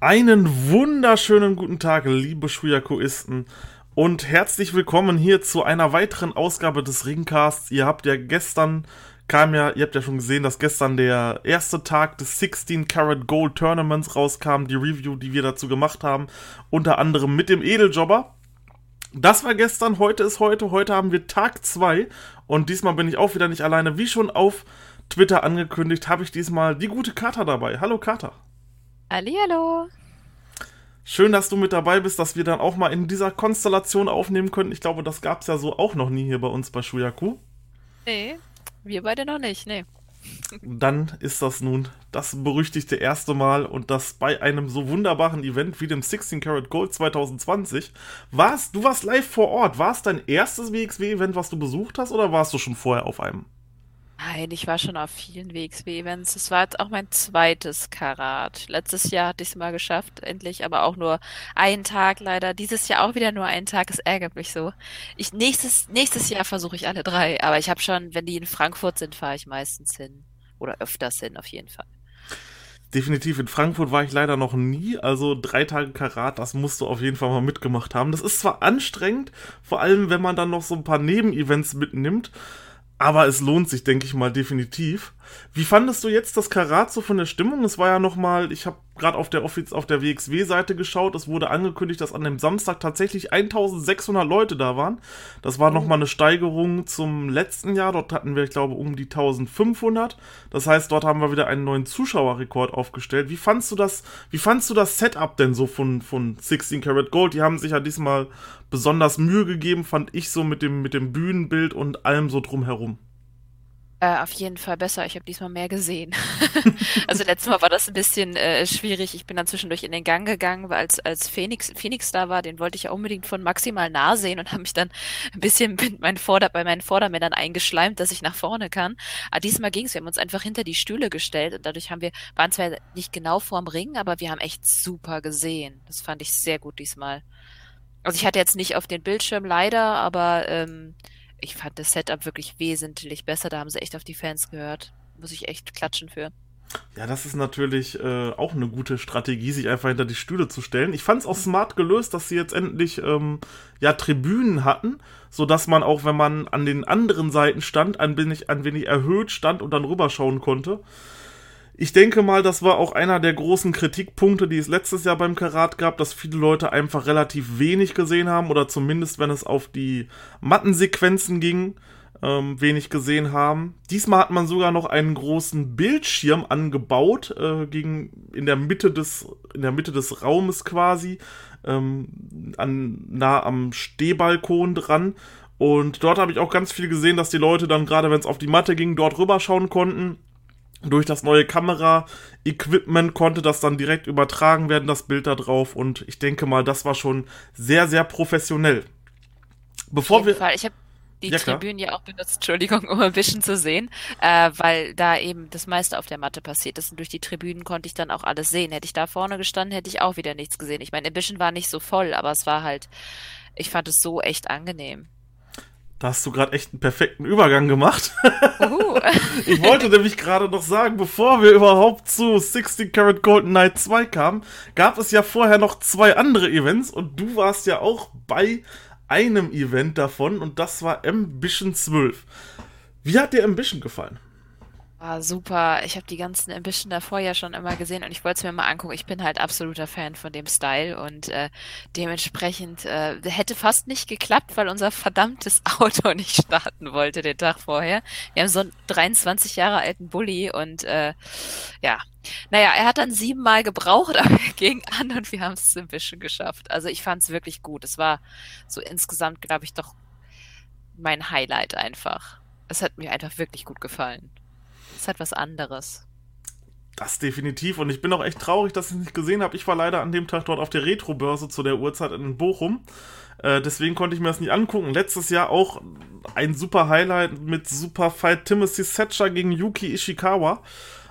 Einen wunderschönen guten Tag, liebe Shuyakuisten. Und herzlich willkommen hier zu einer weiteren Ausgabe des Ringcasts. Ihr habt ja gestern, kam ja, ihr habt ja schon gesehen, dass gestern der erste Tag des 16 Karat Gold Tournaments rauskam. Die Review, die wir dazu gemacht haben. Unter anderem mit dem Edeljobber. Das war gestern, heute ist heute. Heute haben wir Tag 2. Und diesmal bin ich auch wieder nicht alleine. Wie schon auf Twitter angekündigt, habe ich diesmal die gute Kata dabei. Hallo Kata. Hallihallo. Schön, dass du mit dabei bist, dass wir dann auch mal in dieser Konstellation aufnehmen können. Ich glaube, das gab es ja so auch noch nie hier bei uns bei Shuyaku. Nee, wir beide noch nicht, nee. Dann ist das nun das berüchtigte erste Mal und das bei einem so wunderbaren Event wie dem 16 Karat Gold 2020. Warst, du warst live vor Ort. War es dein erstes WXW-Event, was du besucht hast, oder warst du schon vorher auf einem? Nein, ich war schon auf vielen WXW-Events. Es war jetzt auch mein zweites Karat. Letztes Jahr hatte ich es mal geschafft, endlich, aber auch nur einen Tag leider. Dieses Jahr auch wieder nur einen Tag. Es ärgert mich so. Ich, nächstes, nächstes Jahr versuche ich alle drei, aber ich habe schon, wenn die in Frankfurt sind, fahre ich meistens hin. Oder öfters hin, auf jeden Fall. Definitiv, in Frankfurt war ich leider noch nie. Also drei Tage Karat, das musst du auf jeden Fall mal mitgemacht haben. Das ist zwar anstrengend, vor allem wenn man dann noch so ein paar Nebenevents mitnimmt. Aber es lohnt sich, denke ich mal, definitiv. Wie fandest du jetzt das Karat so von der Stimmung? Es war ja nochmal, ich habe gerade auf der, Offiz auf der WXW-Seite geschaut, es wurde angekündigt, dass an dem Samstag tatsächlich 1600 Leute da waren. Das war oh. nochmal eine Steigerung zum letzten Jahr. Dort hatten wir, ich glaube, um die 1500. Das heißt, dort haben wir wieder einen neuen Zuschauerrekord aufgestellt. Wie fandst du das, wie fandst du das Setup denn so von, von 16 Karat Gold? Die haben sich ja diesmal besonders Mühe gegeben, fand ich so mit dem, mit dem Bühnenbild und allem so drumherum. Äh, auf jeden Fall besser. Ich habe diesmal mehr gesehen. also letztes Mal war das ein bisschen äh, schwierig. Ich bin dann zwischendurch in den Gang gegangen, weil als, als Phoenix, Phoenix da war, den wollte ich ja unbedingt von maximal nah sehen und habe mich dann ein bisschen mein Vorder-, bei meinen Vordermännern eingeschleimt, dass ich nach vorne kann. Aber diesmal ging es. Wir haben uns einfach hinter die Stühle gestellt und dadurch haben wir, waren zwar nicht genau vorm Ring, aber wir haben echt super gesehen. Das fand ich sehr gut diesmal. Also ich hatte jetzt nicht auf den Bildschirm leider, aber ähm, ich fand das Setup wirklich wesentlich besser. Da haben sie echt auf die Fans gehört. Muss ich echt klatschen für. Ja, das ist natürlich äh, auch eine gute Strategie, sich einfach hinter die Stühle zu stellen. Ich fand es auch smart gelöst, dass sie jetzt endlich ähm, ja Tribünen hatten, sodass man auch, wenn man an den anderen Seiten stand, ein wenig, ein wenig erhöht stand und dann rüberschauen konnte. Ich denke mal, das war auch einer der großen Kritikpunkte, die es letztes Jahr beim Karat gab, dass viele Leute einfach relativ wenig gesehen haben oder zumindest, wenn es auf die Mattensequenzen ging, ähm, wenig gesehen haben. Diesmal hat man sogar noch einen großen Bildschirm angebaut, äh, gegen, in der Mitte des, in der Mitte des Raumes quasi, ähm, an, nah am Stehbalkon dran. Und dort habe ich auch ganz viel gesehen, dass die Leute dann gerade, wenn es auf die Matte ging, dort rüberschauen konnten durch das neue Kamera-Equipment konnte das dann direkt übertragen werden, das Bild da drauf. Und ich denke mal, das war schon sehr, sehr professionell. Bevor Auf jeden wir. Fall. Ich habe die ja, Tribünen ja auch benutzt, Entschuldigung, um ein bisschen zu sehen, äh, weil da eben das meiste auf der Matte passiert ist. Und durch die Tribünen konnte ich dann auch alles sehen. Hätte ich da vorne gestanden, hätte ich auch wieder nichts gesehen. Ich meine, Ambition war nicht so voll, aber es war halt, ich fand es so echt angenehm. Da hast du gerade echt einen perfekten Übergang gemacht. Uh. ich wollte nämlich gerade noch sagen, bevor wir überhaupt zu 16 Karat Golden Knight 2 kamen, gab es ja vorher noch zwei andere Events und du warst ja auch bei einem Event davon und das war Ambition 12. Wie hat dir Ambition gefallen? War super. Ich habe die ganzen Ambition davor ja schon immer gesehen und ich wollte es mir mal angucken. Ich bin halt absoluter Fan von dem Style und äh, dementsprechend äh, hätte fast nicht geklappt, weil unser verdammtes Auto nicht starten wollte den Tag vorher. Wir haben so einen 23 Jahre alten Bulli und äh, ja, naja, er hat dann siebenmal gebraucht, aber er ging an und wir haben es ein bisschen geschafft. Also ich fand es wirklich gut. Es war so insgesamt, glaube ich, doch mein Highlight einfach. Es hat mir einfach wirklich gut gefallen ist halt was anderes. Das definitiv. Und ich bin auch echt traurig, dass ich es nicht gesehen habe. Ich war leider an dem Tag dort auf der Retro-Börse zu der Uhrzeit in Bochum. Äh, deswegen konnte ich mir das nicht angucken. Letztes Jahr auch ein super Highlight mit super Fight Timothy Thatcher gegen Yuki Ishikawa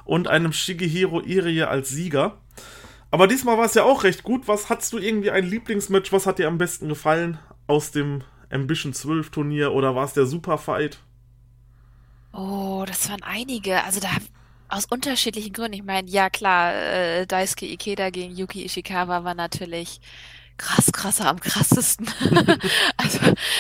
und einem Shigehiro Irie als Sieger. Aber diesmal war es ja auch recht gut. Was hattest du irgendwie ein Lieblingsmatch? Was hat dir am besten gefallen aus dem Ambition 12 Turnier oder war es der Super Fight? Oh, das waren einige. Also da Aus unterschiedlichen Gründen. Ich meine, ja klar, äh, Daisuke Ikeda gegen Yuki Ishikawa war natürlich krass, krasser, am krassesten. also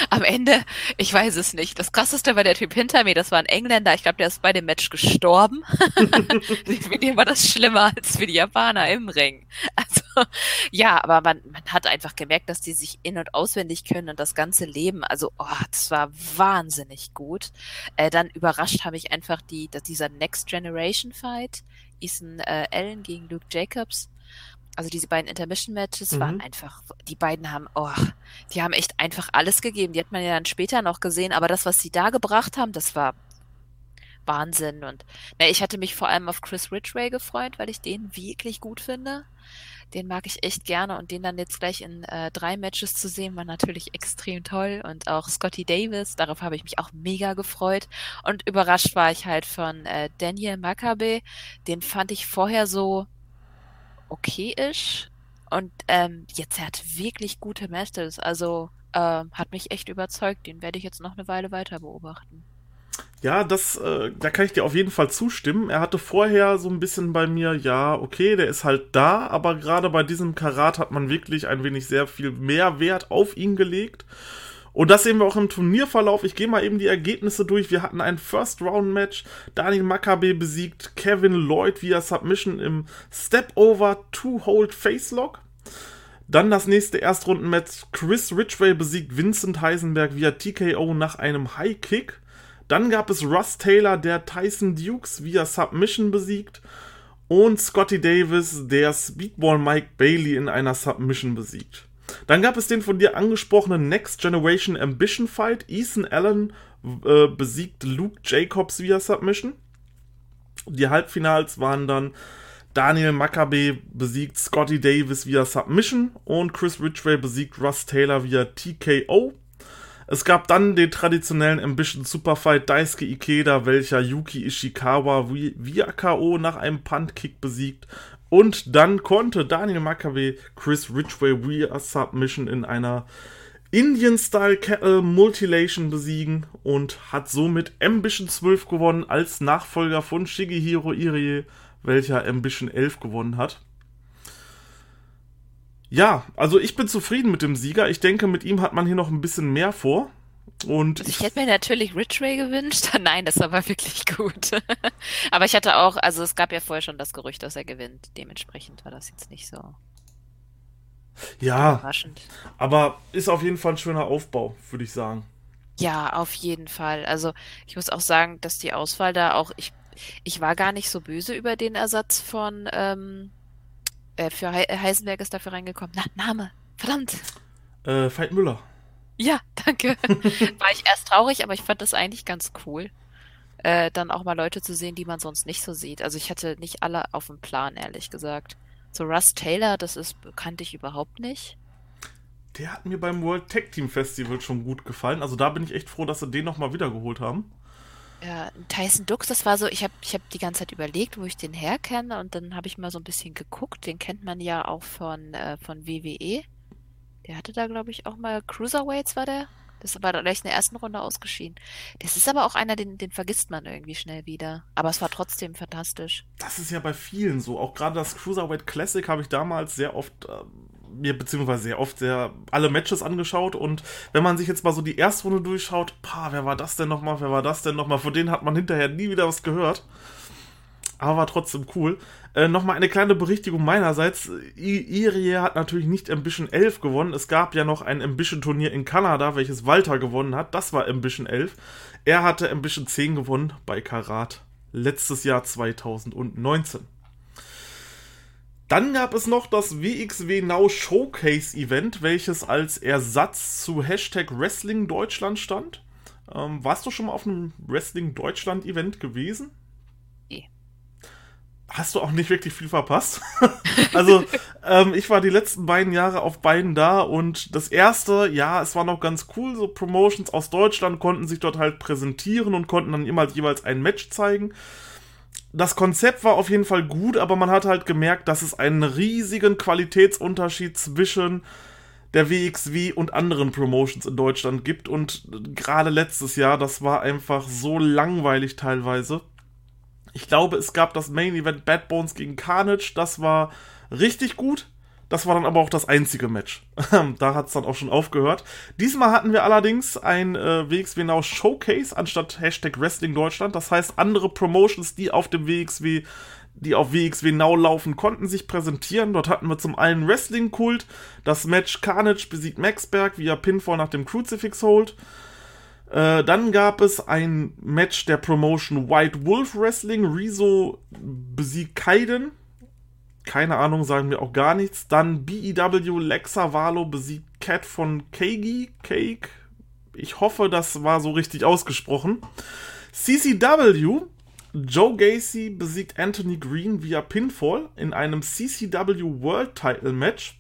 am Ende, ich weiß es nicht. Das krasseste war der Typ hinter mir, das war ein Engländer. Ich glaube, der ist bei dem Match gestorben. für den war das schlimmer als für die Japaner im Ring. Also ja, aber man, man hat einfach gemerkt, dass die sich in- und auswendig können und das ganze Leben. Also, oh, das war wahnsinnig gut. Äh, dann überrascht habe ich einfach die, dass dieser Next Generation Fight, Ethan äh, Allen gegen Luke Jacobs also diese beiden Intermission-Matches mhm. waren einfach, die beiden haben, oh, die haben echt einfach alles gegeben. Die hat man ja dann später noch gesehen, aber das, was sie da gebracht haben, das war Wahnsinn. Und na, ich hatte mich vor allem auf Chris Ridgway gefreut, weil ich den wirklich gut finde. Den mag ich echt gerne und den dann jetzt gleich in äh, drei Matches zu sehen, war natürlich extrem toll. Und auch Scotty Davis, darauf habe ich mich auch mega gefreut. Und überrascht war ich halt von äh, Daniel Makabe. Den fand ich vorher so, okay ist. Und ähm, jetzt er hat wirklich gute Masters. Also ähm, hat mich echt überzeugt. Den werde ich jetzt noch eine Weile weiter beobachten. Ja, das, äh, da kann ich dir auf jeden Fall zustimmen. Er hatte vorher so ein bisschen bei mir, ja, okay, der ist halt da, aber gerade bei diesem Karat hat man wirklich ein wenig sehr viel mehr Wert auf ihn gelegt. Und das sehen wir auch im Turnierverlauf. Ich gehe mal eben die Ergebnisse durch. Wir hatten ein First-Round-Match. Daniel Makabe besiegt Kevin Lloyd via Submission im Step-Over Two-Hold Face-Lock. Dann das nächste Erstrunden-Match. Chris Ridgway besiegt Vincent Heisenberg via TKO nach einem High-Kick. Dann gab es Russ Taylor, der Tyson Dukes via Submission besiegt. Und Scotty Davis, der Speedball Mike Bailey in einer Submission besiegt. Dann gab es den von dir angesprochenen Next Generation Ambition Fight. Ethan Allen äh, besiegt Luke Jacobs via Submission. Die Halbfinals waren dann Daniel Makabe besiegt Scotty Davis via Submission und Chris Ridgway besiegt Russ Taylor via TKO. Es gab dann den traditionellen Ambition Superfight Daisuke Ikeda, welcher Yuki Ishikawa via K.O. nach einem Punt-Kick besiegt und dann konnte Daniel Makabe Chris Ridgway via Submission in einer Indian-Style Kettle Multilation besiegen und hat somit Ambition 12 gewonnen als Nachfolger von Shigehiro Irie, welcher Ambition 11 gewonnen hat. Ja, also ich bin zufrieden mit dem Sieger. Ich denke, mit ihm hat man hier noch ein bisschen mehr vor. Und also ich hätte mir natürlich Ridgway gewünscht. Nein, das war wirklich gut. Aber ich hatte auch, also es gab ja vorher schon das Gerücht, dass er gewinnt. Dementsprechend war das jetzt nicht so. Ja, aber ist auf jeden Fall ein schöner Aufbau, würde ich sagen. Ja, auf jeden Fall. Also ich muss auch sagen, dass die Auswahl da auch, ich, ich war gar nicht so böse über den Ersatz von, ähm, äh, für He Heisenberg ist dafür reingekommen. Na, Name, verdammt. Äh, Veit Müller. Ja, danke. War ich erst traurig, aber ich fand das eigentlich ganz cool. Äh, dann auch mal Leute zu sehen, die man sonst nicht so sieht. Also ich hatte nicht alle auf dem Plan, ehrlich gesagt. So Russ Taylor, das ist kannte ich überhaupt nicht. Der hat mir beim World Tag Team Festival schon gut gefallen. Also da bin ich echt froh, dass sie den nochmal wiedergeholt haben. Ja, Tyson Dux, das war so, ich habe ich hab die ganze Zeit überlegt, wo ich den herkenne und dann habe ich mal so ein bisschen geguckt. Den kennt man ja auch von, äh, von WWE. Der hatte da, glaube ich, auch mal Cruiserweights war der. Das war gleich in der ersten Runde ausgeschieden. Das ist aber auch einer, den, den vergisst man irgendwie schnell wieder. Aber es war trotzdem fantastisch. Das ist ja bei vielen so. Auch gerade das Cruiserweight Classic habe ich damals sehr oft äh, mir beziehungsweise sehr oft sehr alle Matches angeschaut und wenn man sich jetzt mal so die erste Runde durchschaut, pa, wer war das denn nochmal, wer war das denn nochmal, von denen hat man hinterher nie wieder was gehört aber war trotzdem cool. Äh, Nochmal eine kleine Berichtigung meinerseits. Irie hat natürlich nicht Ambition 11 gewonnen. Es gab ja noch ein Ambition-Turnier in Kanada, welches Walter gewonnen hat. Das war Ambition 11. Er hatte Ambition 10 gewonnen bei Karat letztes Jahr 2019. Dann gab es noch das WXW Now Showcase Event, welches als Ersatz zu Hashtag Wrestling Deutschland stand. Ähm, warst du schon mal auf einem Wrestling Deutschland Event gewesen? Hast du auch nicht wirklich viel verpasst. also, ähm, ich war die letzten beiden Jahre auf beiden da und das erste, ja, es war noch ganz cool, so Promotions aus Deutschland konnten sich dort halt präsentieren und konnten dann immer jeweils ein Match zeigen. Das Konzept war auf jeden Fall gut, aber man hat halt gemerkt, dass es einen riesigen Qualitätsunterschied zwischen der WXW und anderen Promotions in Deutschland gibt und gerade letztes Jahr, das war einfach so langweilig teilweise Ich glaube, es gab das Main Event Bad Bones gegen Carnage. Das war richtig gut. Das war dann aber auch das einzige Match. da hat es dann auch schon aufgehört. Diesmal hatten wir allerdings ein äh, WXW Now Showcase anstatt Hashtag Wrestling Deutschland. Das heißt, andere Promotions, die auf dem WXW, die auf WXW Now laufen, konnten sich präsentieren. Dort hatten wir zum einen Wrestling-Kult, das Match Carnage besiegt Maxberg via Pinfall nach dem Crucifix Hold. Äh, dann gab es ein Match der Promotion White Wolf Wrestling. Rezo besiegt Kaiden keine Ahnung, sagen mir auch gar nichts. Dann BEW Lexa Valo besiegt Cat von Kagi, Cake. Ich hoffe, das war so richtig ausgesprochen. CCW, Joe Gacy besiegt Anthony Green via Pinfall in einem CCW World Title Match.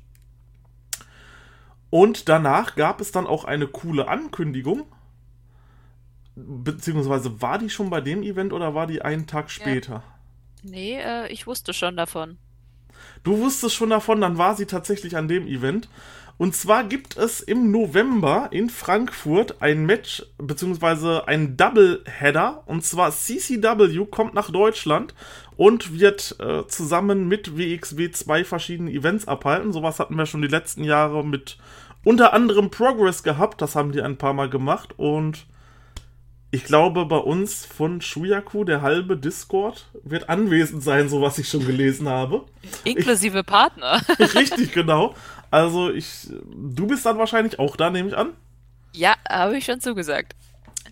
Und danach gab es dann auch eine coole Ankündigung. Beziehungsweise war die schon bei dem Event oder war die einen Tag später? Ja. Nee, äh, ich wusste schon davon. Du wusstest schon davon, dann war sie tatsächlich an dem Event. Und zwar gibt es im November in Frankfurt ein Match, beziehungsweise ein Doubleheader. Und zwar CCW kommt nach Deutschland und wird äh, zusammen mit WXW zwei verschiedene Events abhalten. Sowas hatten wir schon die letzten Jahre mit unter anderem Progress gehabt. Das haben die ein paar Mal gemacht. Und ich glaube, bei uns von Shuyaku, der halbe Discord, wird anwesend sein, so was ich schon gelesen habe. Inklusive ich, Partner. richtig, genau. Also ich, du bist dann wahrscheinlich auch da, nehme ich an. Ja, habe ich schon zugesagt.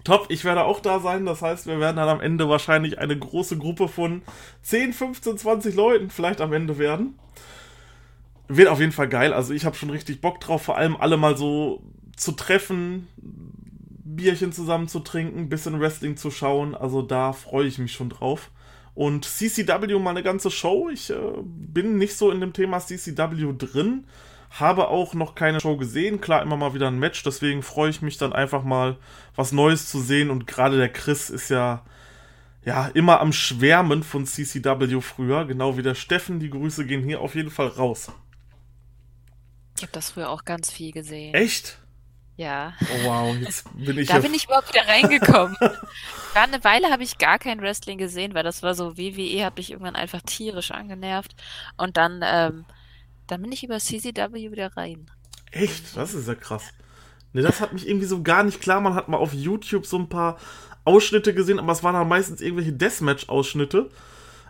Top, ich werde auch da sein. Das heißt, wir werden dann am Ende wahrscheinlich eine große Gruppe von 10, 15, 20 Leuten vielleicht am Ende werden. Wird auf jeden Fall geil. Also ich habe schon richtig Bock drauf, vor allem alle mal so zu treffen, Bierchen zusammen zu trinken, bisschen Wrestling zu schauen. Also da freue ich mich schon drauf. Und CCW mal eine ganze Show. Ich äh, bin nicht so in dem Thema CCW drin. Habe auch noch keine Show gesehen. Klar, immer mal wieder ein Match. Deswegen freue ich mich dann einfach mal, was Neues zu sehen. Und gerade der Chris ist ja, ja, immer am Schwärmen von CCW früher. Genau wie der Steffen. Die Grüße gehen hier auf jeden Fall raus. Ich habe das früher auch ganz viel gesehen. Echt? Ja. Oh wow, jetzt bin ich. da bin ich überhaupt wieder reingekommen. War eine Weile habe ich gar kein Wrestling gesehen, weil das war so WWE, hat mich irgendwann einfach tierisch angenervt. Und dann, ähm, dann bin ich über CCW wieder rein. Echt? Das ist ja krass. Ne, das hat mich irgendwie so gar nicht klar. Man hat mal auf YouTube so ein paar Ausschnitte gesehen, aber es waren dann meistens irgendwelche Deathmatch-Ausschnitte.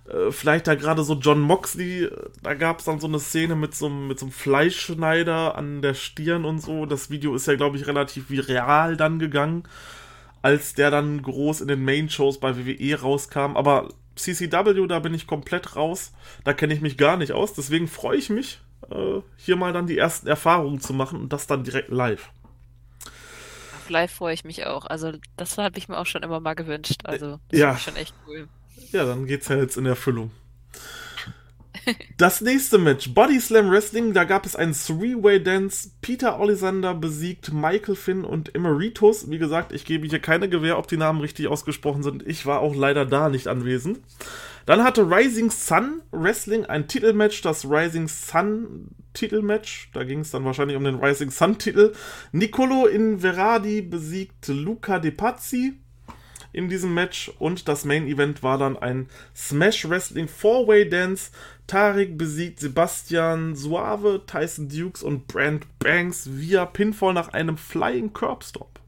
Äh, vielleicht da gerade so John Moxley, da gab es dann so eine Szene mit so, mit so einem Fleischschneider an der Stirn und so. Das Video ist ja, glaube ich, relativ viral dann gegangen, als der dann groß in den Main-Shows bei WWE rauskam. Aber CCW, da bin ich komplett raus. Da kenne ich mich gar nicht aus. Deswegen freue ich mich, äh, hier mal dann die ersten Erfahrungen zu machen und das dann direkt live. Live freue ich mich auch. Also, das habe ich mir auch schon immer mal gewünscht. Also, das ja. ist schon echt cool. Ja, dann geht's ja jetzt in Erfüllung. Das nächste Match, Body Slam Wrestling, da gab es einen Three-Way-Dance. Peter Olisander besiegt Michael Finn und Emeritus. Wie gesagt, ich gebe hier keine Gewähr, ob die Namen richtig ausgesprochen sind. Ich war auch leider da nicht anwesend. Dann hatte Rising Sun Wrestling ein Titelmatch, das Rising Sun Titelmatch. Da ging es dann wahrscheinlich um den Rising Sun Titel. Nicolo Inveradi besiegt Luca De Pazzi in diesem Match und das Main Event war dann ein Smash Wrestling Four-Way Dance. Tarik besiegt Sebastian Suave, Tyson Dukes und Brand Banks via Pinfall nach einem Flying Curb Stop.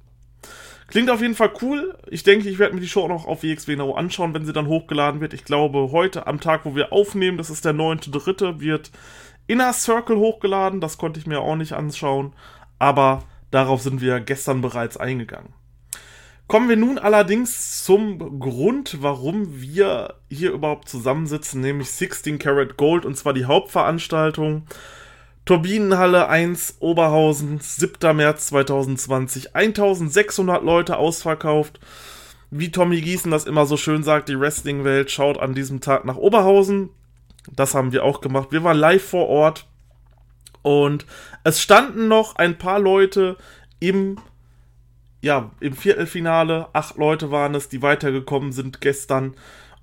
Klingt auf jeden Fall cool. Ich denke, ich werde mir die Show auch noch auf WXW Now anschauen, wenn sie dann hochgeladen wird. Ich glaube, heute am Tag, wo wir aufnehmen, das ist der 9.3., wird Inner Circle hochgeladen. Das konnte ich mir auch nicht anschauen. Aber darauf sind wir gestern bereits eingegangen. Kommen wir nun allerdings zum Grund, warum wir hier überhaupt zusammensitzen, nämlich 16 Karat Gold und zwar die Hauptveranstaltung. Turbinenhalle 1 Oberhausen, 7. März 2020. 1600 Leute ausverkauft. Wie Tommy Gießen das immer so schön sagt, die Wrestling-Welt schaut an diesem Tag nach Oberhausen. Das haben wir auch gemacht. Wir waren live vor Ort und es standen noch ein paar Leute im ja, im Viertelfinale, acht Leute waren es, die weitergekommen sind gestern.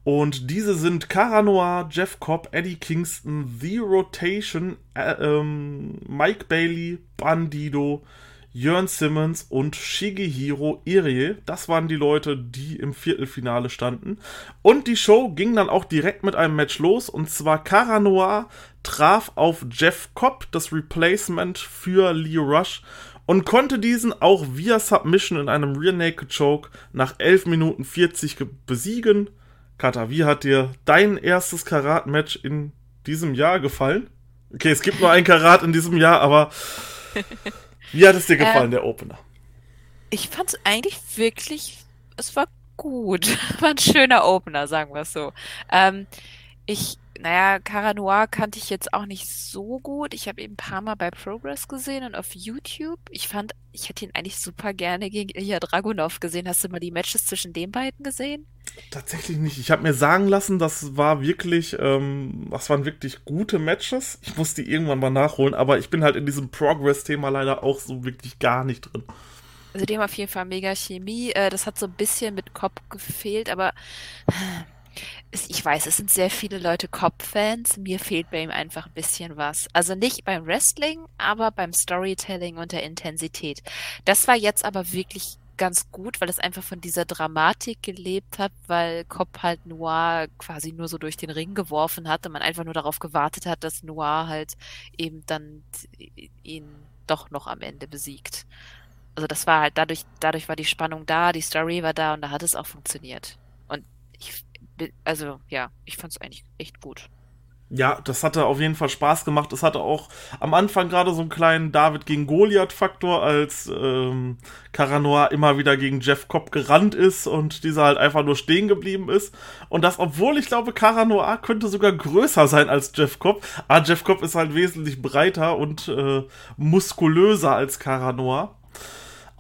Und diese sind Cara Noir, Jeff Cobb, Eddie Kingston, The Rotation, äh, ähm, Mike Bailey, Bandido, Jörn Simmons und Shigehiro Irie. Das waren die Leute, die im Viertelfinale standen. Und die Show ging dann auch direkt mit einem Match los. Und zwar Cara Noir traf auf Jeff Cobb, das Replacement für Leo Rush. Und konnte diesen auch via Submission in einem Rear Naked Choke nach 11 Minuten 40 besiegen. Kata, wie hat dir dein erstes Karat-Match in diesem Jahr gefallen? Okay, es gibt nur ein Karat in diesem Jahr, aber wie hat es dir gefallen, ähm, der Opener? Ich fand es eigentlich wirklich, es war gut. war ein schöner Opener, sagen wir es so. Ähm, ich, naja, Cara Noir kannte ich jetzt auch nicht so gut. Ich habe ihn ein paar Mal bei Progress gesehen und auf YouTube. Ich fand, ich hätte ihn eigentlich super gerne gegen Ilya Dragunov gesehen. Hast du mal die Matches zwischen den beiden gesehen? Tatsächlich nicht. Ich habe mir sagen lassen, das war wirklich, ähm, das waren wirklich gute Matches. Ich muss die irgendwann mal nachholen, aber ich bin halt in diesem Progress-Thema leider auch so wirklich gar nicht drin. Also die haben auf jeden Fall mega Chemie. Äh, das hat so ein bisschen mit Kopf gefehlt, aber ich weiß, es sind sehr viele Leute Cop-Fans. Mir fehlt bei ihm einfach ein bisschen was. Also nicht beim Wrestling, aber beim Storytelling und der Intensität. Das war jetzt aber wirklich ganz gut, weil es einfach von dieser Dramatik gelebt hat, weil Cop halt Noir quasi nur so durch den Ring geworfen hat und man einfach nur darauf gewartet hat, dass Noir halt eben dann ihn doch noch am Ende besiegt. Also das war halt dadurch, dadurch war die Spannung da, die Story war da und da hat es auch funktioniert. Also ja, ich fand es eigentlich echt gut ja, das hatte auf jeden Fall Spaß gemacht. Es hatte auch am Anfang gerade so einen kleinen David gegen Goliath-Faktor, als ähm, Caranoa immer wieder gegen Jeff Cobb gerannt ist und dieser halt einfach nur stehen geblieben ist. Und das, obwohl ich glaube, Caranoa könnte sogar größer sein als Jeff Cobb. Aber Jeff Cobb ist halt wesentlich breiter und äh, muskulöser als Caranoa.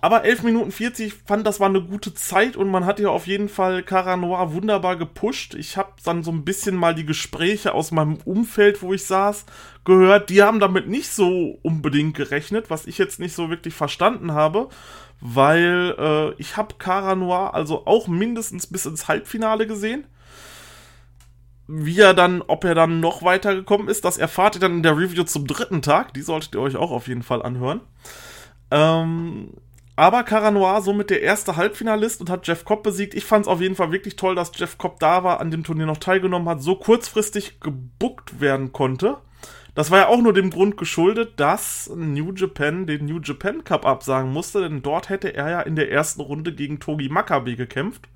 Aber 11 Minuten 40 fand, das war eine gute Zeit und man hat ja auf jeden Fall Cara Noir wunderbar gepusht. Ich habe dann so ein bisschen mal die Gespräche aus meinem Umfeld, wo ich saß, gehört. Die haben damit nicht so unbedingt gerechnet, was ich jetzt nicht so wirklich verstanden habe, weil äh, ich habe Cara Noir also auch mindestens bis ins Halbfinale gesehen. Wie er dann, ob er dann noch weitergekommen ist, das erfahrt ihr dann in der Review zum dritten Tag. Die solltet ihr euch auch auf jeden Fall anhören. Ähm, aber Cara Noir somit der erste Halbfinalist und hat Jeff Cobb besiegt. Ich fand es auf jeden Fall wirklich toll, dass Jeff Cobb da war, an dem Turnier noch teilgenommen hat, so kurzfristig gebuckt werden konnte. Das war ja auch nur dem Grund geschuldet, dass New Japan den New Japan Cup absagen musste, denn dort hätte er ja in der ersten Runde gegen Togi Makabe gekämpft.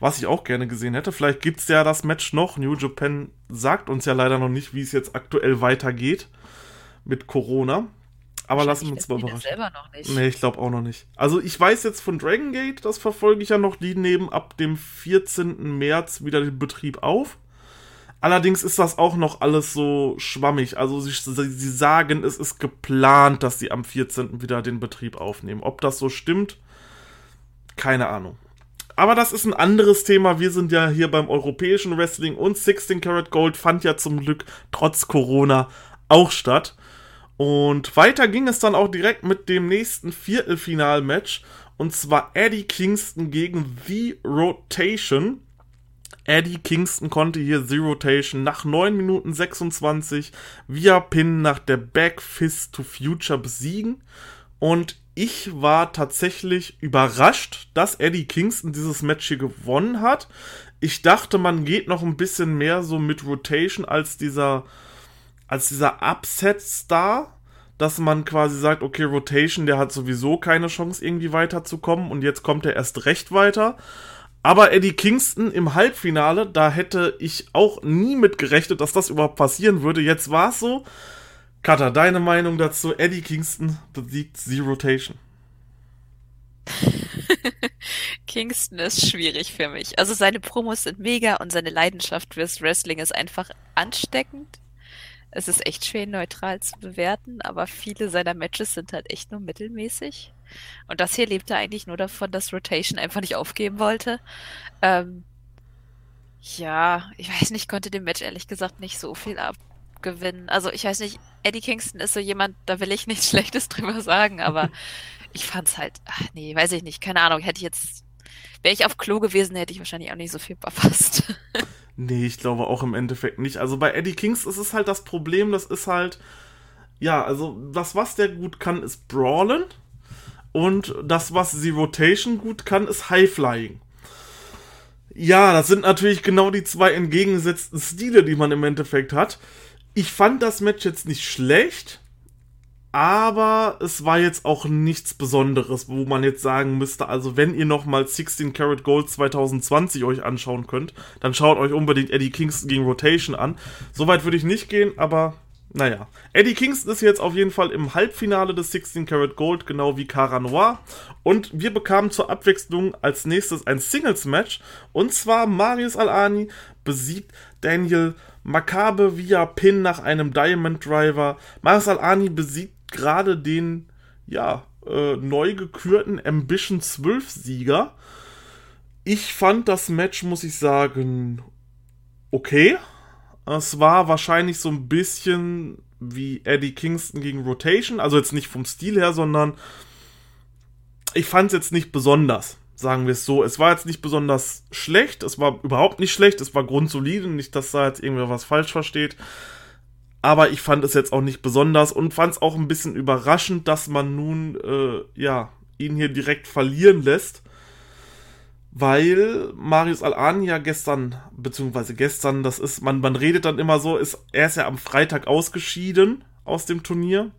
Was ich auch gerne gesehen hätte. Vielleicht gibt es ja das Match noch. New Japan sagt uns ja leider noch nicht, wie es jetzt aktuell weitergeht mit Corona. Aber lassen wir uns mal überraschen. selber noch nicht. Nee, ich glaube auch noch nicht. Also ich weiß jetzt von Dragon Gate, das verfolge ich ja noch, die nehmen ab dem 14. März wieder den Betrieb auf. Allerdings ist das auch noch alles so schwammig. Also sie, sie sagen, es ist geplant, dass sie am 14. wieder den Betrieb aufnehmen. Ob das so stimmt, keine Ahnung. Aber das ist ein anderes Thema. Wir sind ja hier beim europäischen Wrestling und 16 Karat Gold fand ja zum Glück trotz Corona auch statt. Und weiter ging es dann auch direkt mit dem nächsten Viertelfinalmatch. Und zwar Eddie Kingston gegen The Rotation. Eddie Kingston konnte hier The Rotation nach 9 Minuten 26 via Pin nach der Back Fist to Future besiegen. Und ich war tatsächlich überrascht, dass Eddie Kingston dieses Match hier gewonnen hat. Ich dachte, man geht noch ein bisschen mehr so mit Rotation als dieser als dieser Upset-Star, dass man quasi sagt, okay, Rotation, der hat sowieso keine Chance, irgendwie weiterzukommen und jetzt kommt er erst recht weiter. Aber Eddie Kingston im Halbfinale, da hätte ich auch nie mit gerechnet, dass das überhaupt passieren würde. Jetzt war es so. Kata, deine Meinung dazu? Eddie Kingston besiegt Zero Rotation. Kingston ist schwierig für mich. Also seine Promos sind mega und seine Leidenschaft fürs Wrestling ist einfach ansteckend es ist echt schwer neutral zu bewerten, aber viele seiner Matches sind halt echt nur mittelmäßig. Und das hier lebte eigentlich nur davon, dass Rotation einfach nicht aufgeben wollte. Ähm, ja, ich weiß nicht, konnte dem Match ehrlich gesagt nicht so viel abgewinnen. Also ich weiß nicht, Eddie Kingston ist so jemand, da will ich nichts Schlechtes drüber sagen, aber ich fand's halt, ach nee, weiß ich nicht, keine Ahnung, hätte ich jetzt, wäre ich auf Klo gewesen, hätte ich wahrscheinlich auch nicht so viel verpasst. Nee, ich glaube auch im Endeffekt nicht. Also bei Eddie Kings ist es halt das Problem, das ist halt, ja, also das, was der gut kann, ist Brawlen. Und das, was sie Rotation gut kann, ist High Flying. Ja, das sind natürlich genau die zwei entgegengesetzten Stile, die man im Endeffekt hat. Ich fand das Match jetzt nicht schlecht, aber es war jetzt auch nichts Besonderes, wo man jetzt sagen müsste, also wenn ihr nochmal 16 Karat Gold 2020 euch anschauen könnt, dann schaut euch unbedingt Eddie Kingston gegen Rotation an. Soweit würde ich nicht gehen, aber naja. Eddie Kingston ist jetzt auf jeden Fall im Halbfinale des 16 Karat Gold, genau wie Cara Noir. Und wir bekamen zur Abwechslung als nächstes ein Singles-Match. Und zwar Marius Alani besiegt Daniel Makabe via Pin nach einem Diamond Driver. Marius Alani besiegt gerade den, ja, äh, neu gekürten Ambition 12 Sieger. Ich fand das Match, muss ich sagen, okay. Es war wahrscheinlich so ein bisschen wie Eddie Kingston gegen Rotation. Also jetzt nicht vom Stil her, sondern ich fand es jetzt nicht besonders. Sagen wir es so. Es war jetzt nicht besonders schlecht. Es war überhaupt nicht schlecht. Es war grundsolide. Nicht, dass da jetzt irgendwer was falsch versteht. Aber ich fand es jetzt auch nicht besonders und fand es auch ein bisschen überraschend, dass man nun, äh, ja, ihn hier direkt verlieren lässt. Weil Marius Alani ja gestern, beziehungsweise gestern, das ist, man, man redet dann immer so, ist, er ist ja am Freitag ausgeschieden aus dem Turnier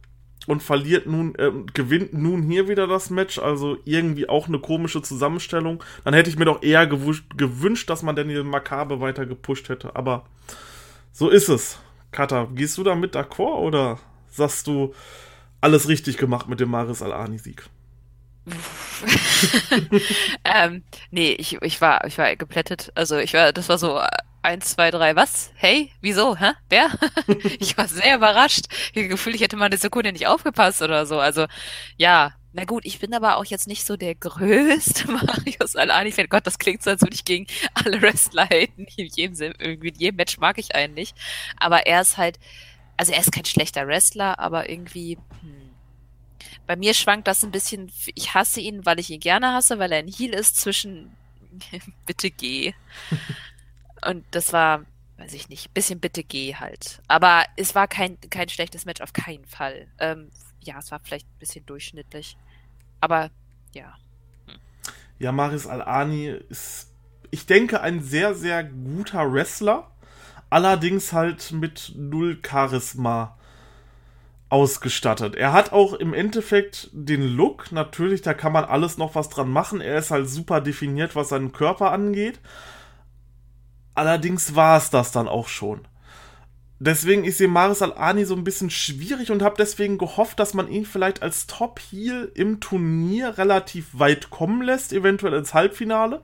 und verliert nun, äh, gewinnt nun hier wieder das Match, also irgendwie auch eine komische Zusammenstellung. Dann hätte ich mir doch eher gewünscht, dass man Daniel Makabe weiter gepusht hätte, aber so ist es. Kata, gehst du damit d'accord oder sagst du, alles richtig gemacht mit dem Maris Al-Ani-Sieg? ähm, nee, ich, ich war, ich war geplättet. Also ich war, das war so eins, zwei, drei, was? Hey, wieso? Hä? Wer? ich war sehr überrascht. Ich Gefühl, ich hätte mal eine Sekunde nicht aufgepasst oder so. Also ja, na gut, ich bin aber auch jetzt nicht so der größte Marius Alani-Fan. Gott, das klingt so, als würde ich gegen alle Wrestler haten. In jedem, irgendwie in jedem Match mag ich einen nicht. Aber er ist halt, also er ist kein schlechter Wrestler, aber irgendwie, hm. Bei mir schwankt das ein bisschen, ich hasse ihn, weil ich ihn gerne hasse, weil er ein Heel ist zwischen bitte geh. Und das war, weiß ich nicht, bisschen bitte geh halt. Aber es war kein, kein schlechtes Match, auf keinen Fall. Ähm, ja, es war vielleicht ein bisschen durchschnittlich. Aber ja. Hm. Ja, Maris Al-Ani ist, ich denke, ein sehr, sehr guter Wrestler. Allerdings halt mit null Charisma ausgestattet. Er hat auch im Endeffekt den Look, natürlich, da kann man alles noch was dran machen. Er ist halt super definiert, was seinen Körper angeht. Allerdings war es das dann auch schon. Deswegen ist Maris Al-Ani so ein bisschen schwierig und habe deswegen gehofft, dass man ihn vielleicht als Top-Heel im Turnier relativ weit kommen lässt, eventuell ins Halbfinale.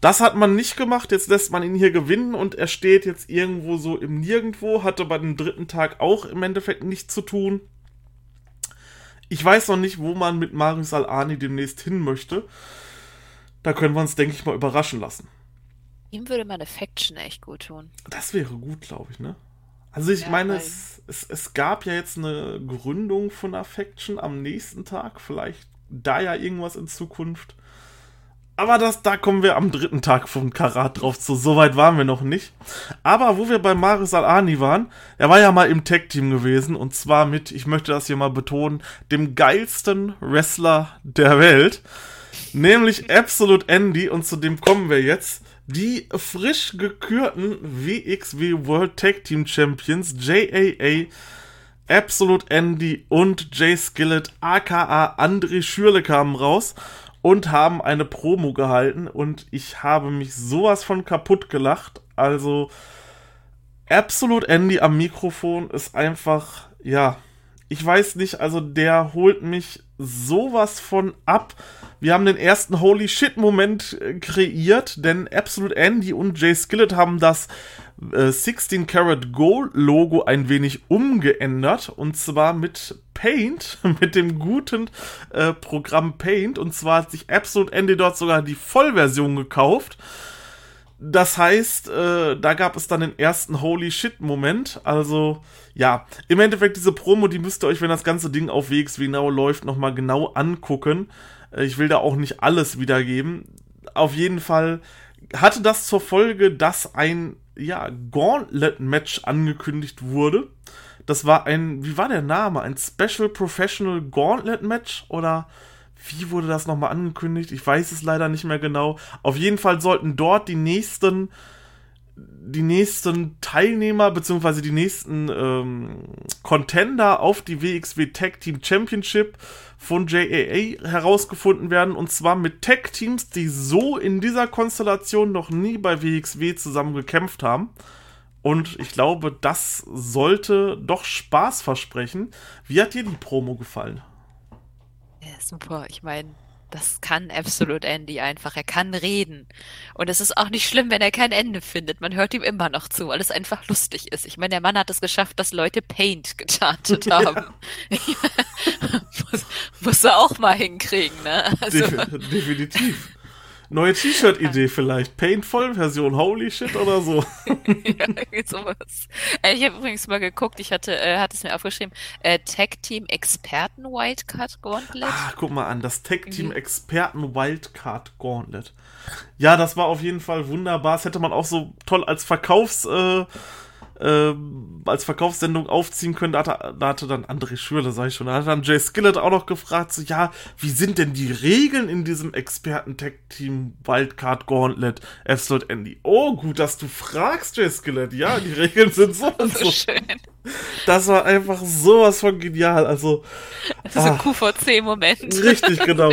Das hat man nicht gemacht, jetzt lässt man ihn hier gewinnen und er steht jetzt irgendwo so im Nirgendwo, hatte bei dem dritten Tag auch im Endeffekt nichts zu tun. Ich weiß noch nicht, wo man mit Marius Al-Ani demnächst hin möchte. Da können wir uns, denke ich mal, überraschen lassen. Ihm würde meine Faction echt gut tun. Das wäre gut, glaube ich, ne? Also ich ja, meine, es, es, es, gab ja jetzt eine Gründung von Affection am nächsten Tag, vielleicht da ja irgendwas in Zukunft. Aber das, da kommen wir am dritten Tag von Karat drauf zu. So weit waren wir noch nicht. Aber wo wir bei Maris Al-Ani waren, er war ja mal im Tech-Team gewesen. Und zwar mit, ich möchte das hier mal betonen, dem geilsten Wrestler der Welt. Nämlich Absolute Andy. Und zu dem kommen wir jetzt die frisch gekürten WXW World Tag Team Champions JAA Absolute Andy und Jay Skillet aka André Schürle kamen raus und haben eine Promo gehalten und ich habe mich sowas von kaputt gelacht. Also Absolute Andy am Mikrofon ist einfach, ja, ich weiß nicht, also der holt mich sowas von ab. Wir haben den ersten Holy Shit Moment äh, kreiert, denn Absolute Andy und Jay Skillet haben das äh, 16 Karat Gold Logo ein wenig umgeändert und zwar mit Paint, mit dem guten äh, Programm Paint und zwar hat sich Absolute Andy dort sogar die Vollversion gekauft. Das heißt, äh, da gab es dann den ersten Holy Shit Moment, also ja, im Endeffekt diese Promo, die müsst ihr euch, wenn das ganze Ding auf WXW Now läuft, nochmal genau angucken. Äh, ich will da auch nicht alles wiedergeben. Auf jeden Fall hatte das zur Folge, dass ein ja, Gauntlet-Match angekündigt wurde. Das war ein, wie war der Name? Ein Special Professional Gauntlet-Match? Oder wie wurde das nochmal angekündigt? Ich weiß es leider nicht mehr genau. Auf jeden Fall sollten dort die nächsten die nächsten Teilnehmer beziehungsweise die nächsten ähm, Contender auf die WXW Tag Team Championship von JAA herausgefunden werden und zwar mit Tag Teams, die so in dieser Konstellation noch nie bei WXW zusammen gekämpft haben. Und ich glaube, das sollte doch Spaß versprechen. Wie hat dir die Promo gefallen? Ja, super. Ich meine, das kann Absolute Andy einfach. Er kann reden. Und es ist auch nicht schlimm, wenn er kein Ende findet. Man hört ihm immer noch zu, weil es einfach lustig ist. Ich meine, der Mann hat es geschafft, dass Leute Paint gechartet haben. Ja. muss, muss er auch mal hinkriegen, ne? Also. Definitiv. Neue T-Shirt-Idee vielleicht. Paintful-Version, holy shit oder so. ja, sowas. Äh, ich habe übrigens mal geguckt, ich hatte, äh, hatte es mir aufgeschrieben, äh, Tag Team Experten Wildcard Gauntlet. Ah, guck mal an, das Tag Team Experten Wildcard Gauntlet. Ja, das war auf jeden Fall wunderbar. Das hätte man auch so toll als Verkaufs- äh, äh, als Verkaufssendung aufziehen können. Da hatte, da hatte dann André Schürle, sag ich schon, da hat dann Jay Skillett auch noch gefragt, so, ja, wie sind denn die Regeln in diesem Experten-Tech-Team Wildcard Gauntlet F-Slot Andy? Oh, gut, dass du fragst, Jay Skillett. Ja, die Regeln sind so und so. Schön. Das war einfach sowas von genial. Also, das ist ah, ein QVC-Moment. Richtig, genau.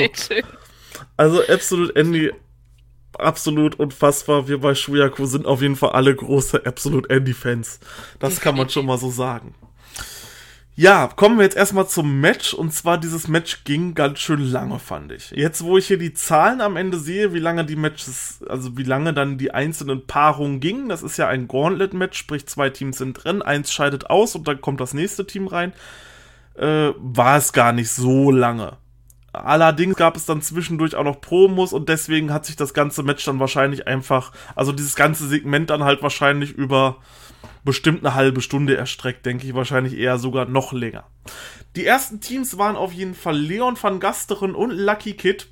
Also, Absolute Andy absolut unfassbar. Wir bei Shuyaku sind auf jeden Fall alle große Absolute Andy-Fans. Das kann man schon mal so sagen. Ja, kommen wir jetzt erstmal zum Match. Und zwar, dieses Match ging ganz schön lange, fand ich. Jetzt, wo ich hier die Zahlen am Ende sehe, wie lange die Matches, also wie lange dann die einzelnen Paarungen gingen, das ist ja ein Gauntlet-Match, sprich zwei Teams sind drin, eins scheidet aus und dann kommt das nächste Team rein, äh, war es gar nicht so lange. Allerdings gab es dann zwischendurch auch noch Promos und deswegen hat sich das ganze Match dann wahrscheinlich einfach, also dieses ganze Segment dann halt wahrscheinlich über bestimmt eine halbe Stunde erstreckt, denke ich, wahrscheinlich eher sogar noch länger. Die ersten Teams waren auf jeden Fall Leon van Gasteren und Lucky Kid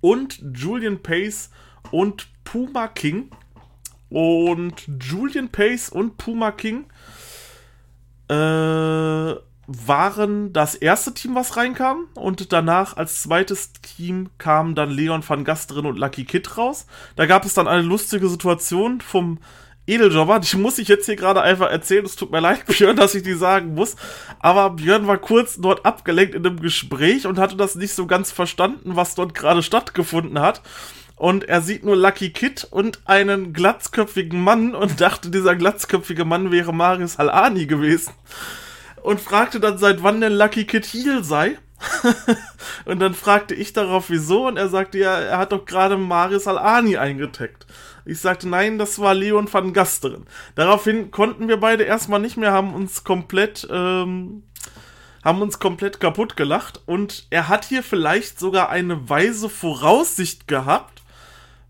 und Julian Pace und Puma King. Und Julian Pace und Puma King äh, waren das erste Team, was reinkam. Und danach als zweites Team kamen dann Leon van Gasteren und Lucky Kid raus. Da gab es dann eine lustige Situation vom Edeljobber. Die muss ich jetzt hier gerade einfach erzählen. Es tut mir leid, Björn, dass ich die sagen muss. Aber Björn war kurz dort abgelenkt in einem Gespräch und hatte das nicht so ganz verstanden, was dort gerade stattgefunden hat. Und er sieht nur Lucky Kid und einen glatzköpfigen Mann und dachte, dieser glatzköpfige Mann wäre Marius Halani gewesen und fragte dann, seit wann der Lucky Kid Heal sei. und dann fragte ich darauf, wieso, und er sagte, ja, er hat doch gerade Marius Al-Ani eingetaggt. Ich sagte, nein, das war Leon van Gasteren. Daraufhin konnten wir beide erstmal nicht mehr, haben uns komplett, ähm, haben uns komplett kaputt gelacht. Und er hat hier vielleicht sogar eine weise Voraussicht gehabt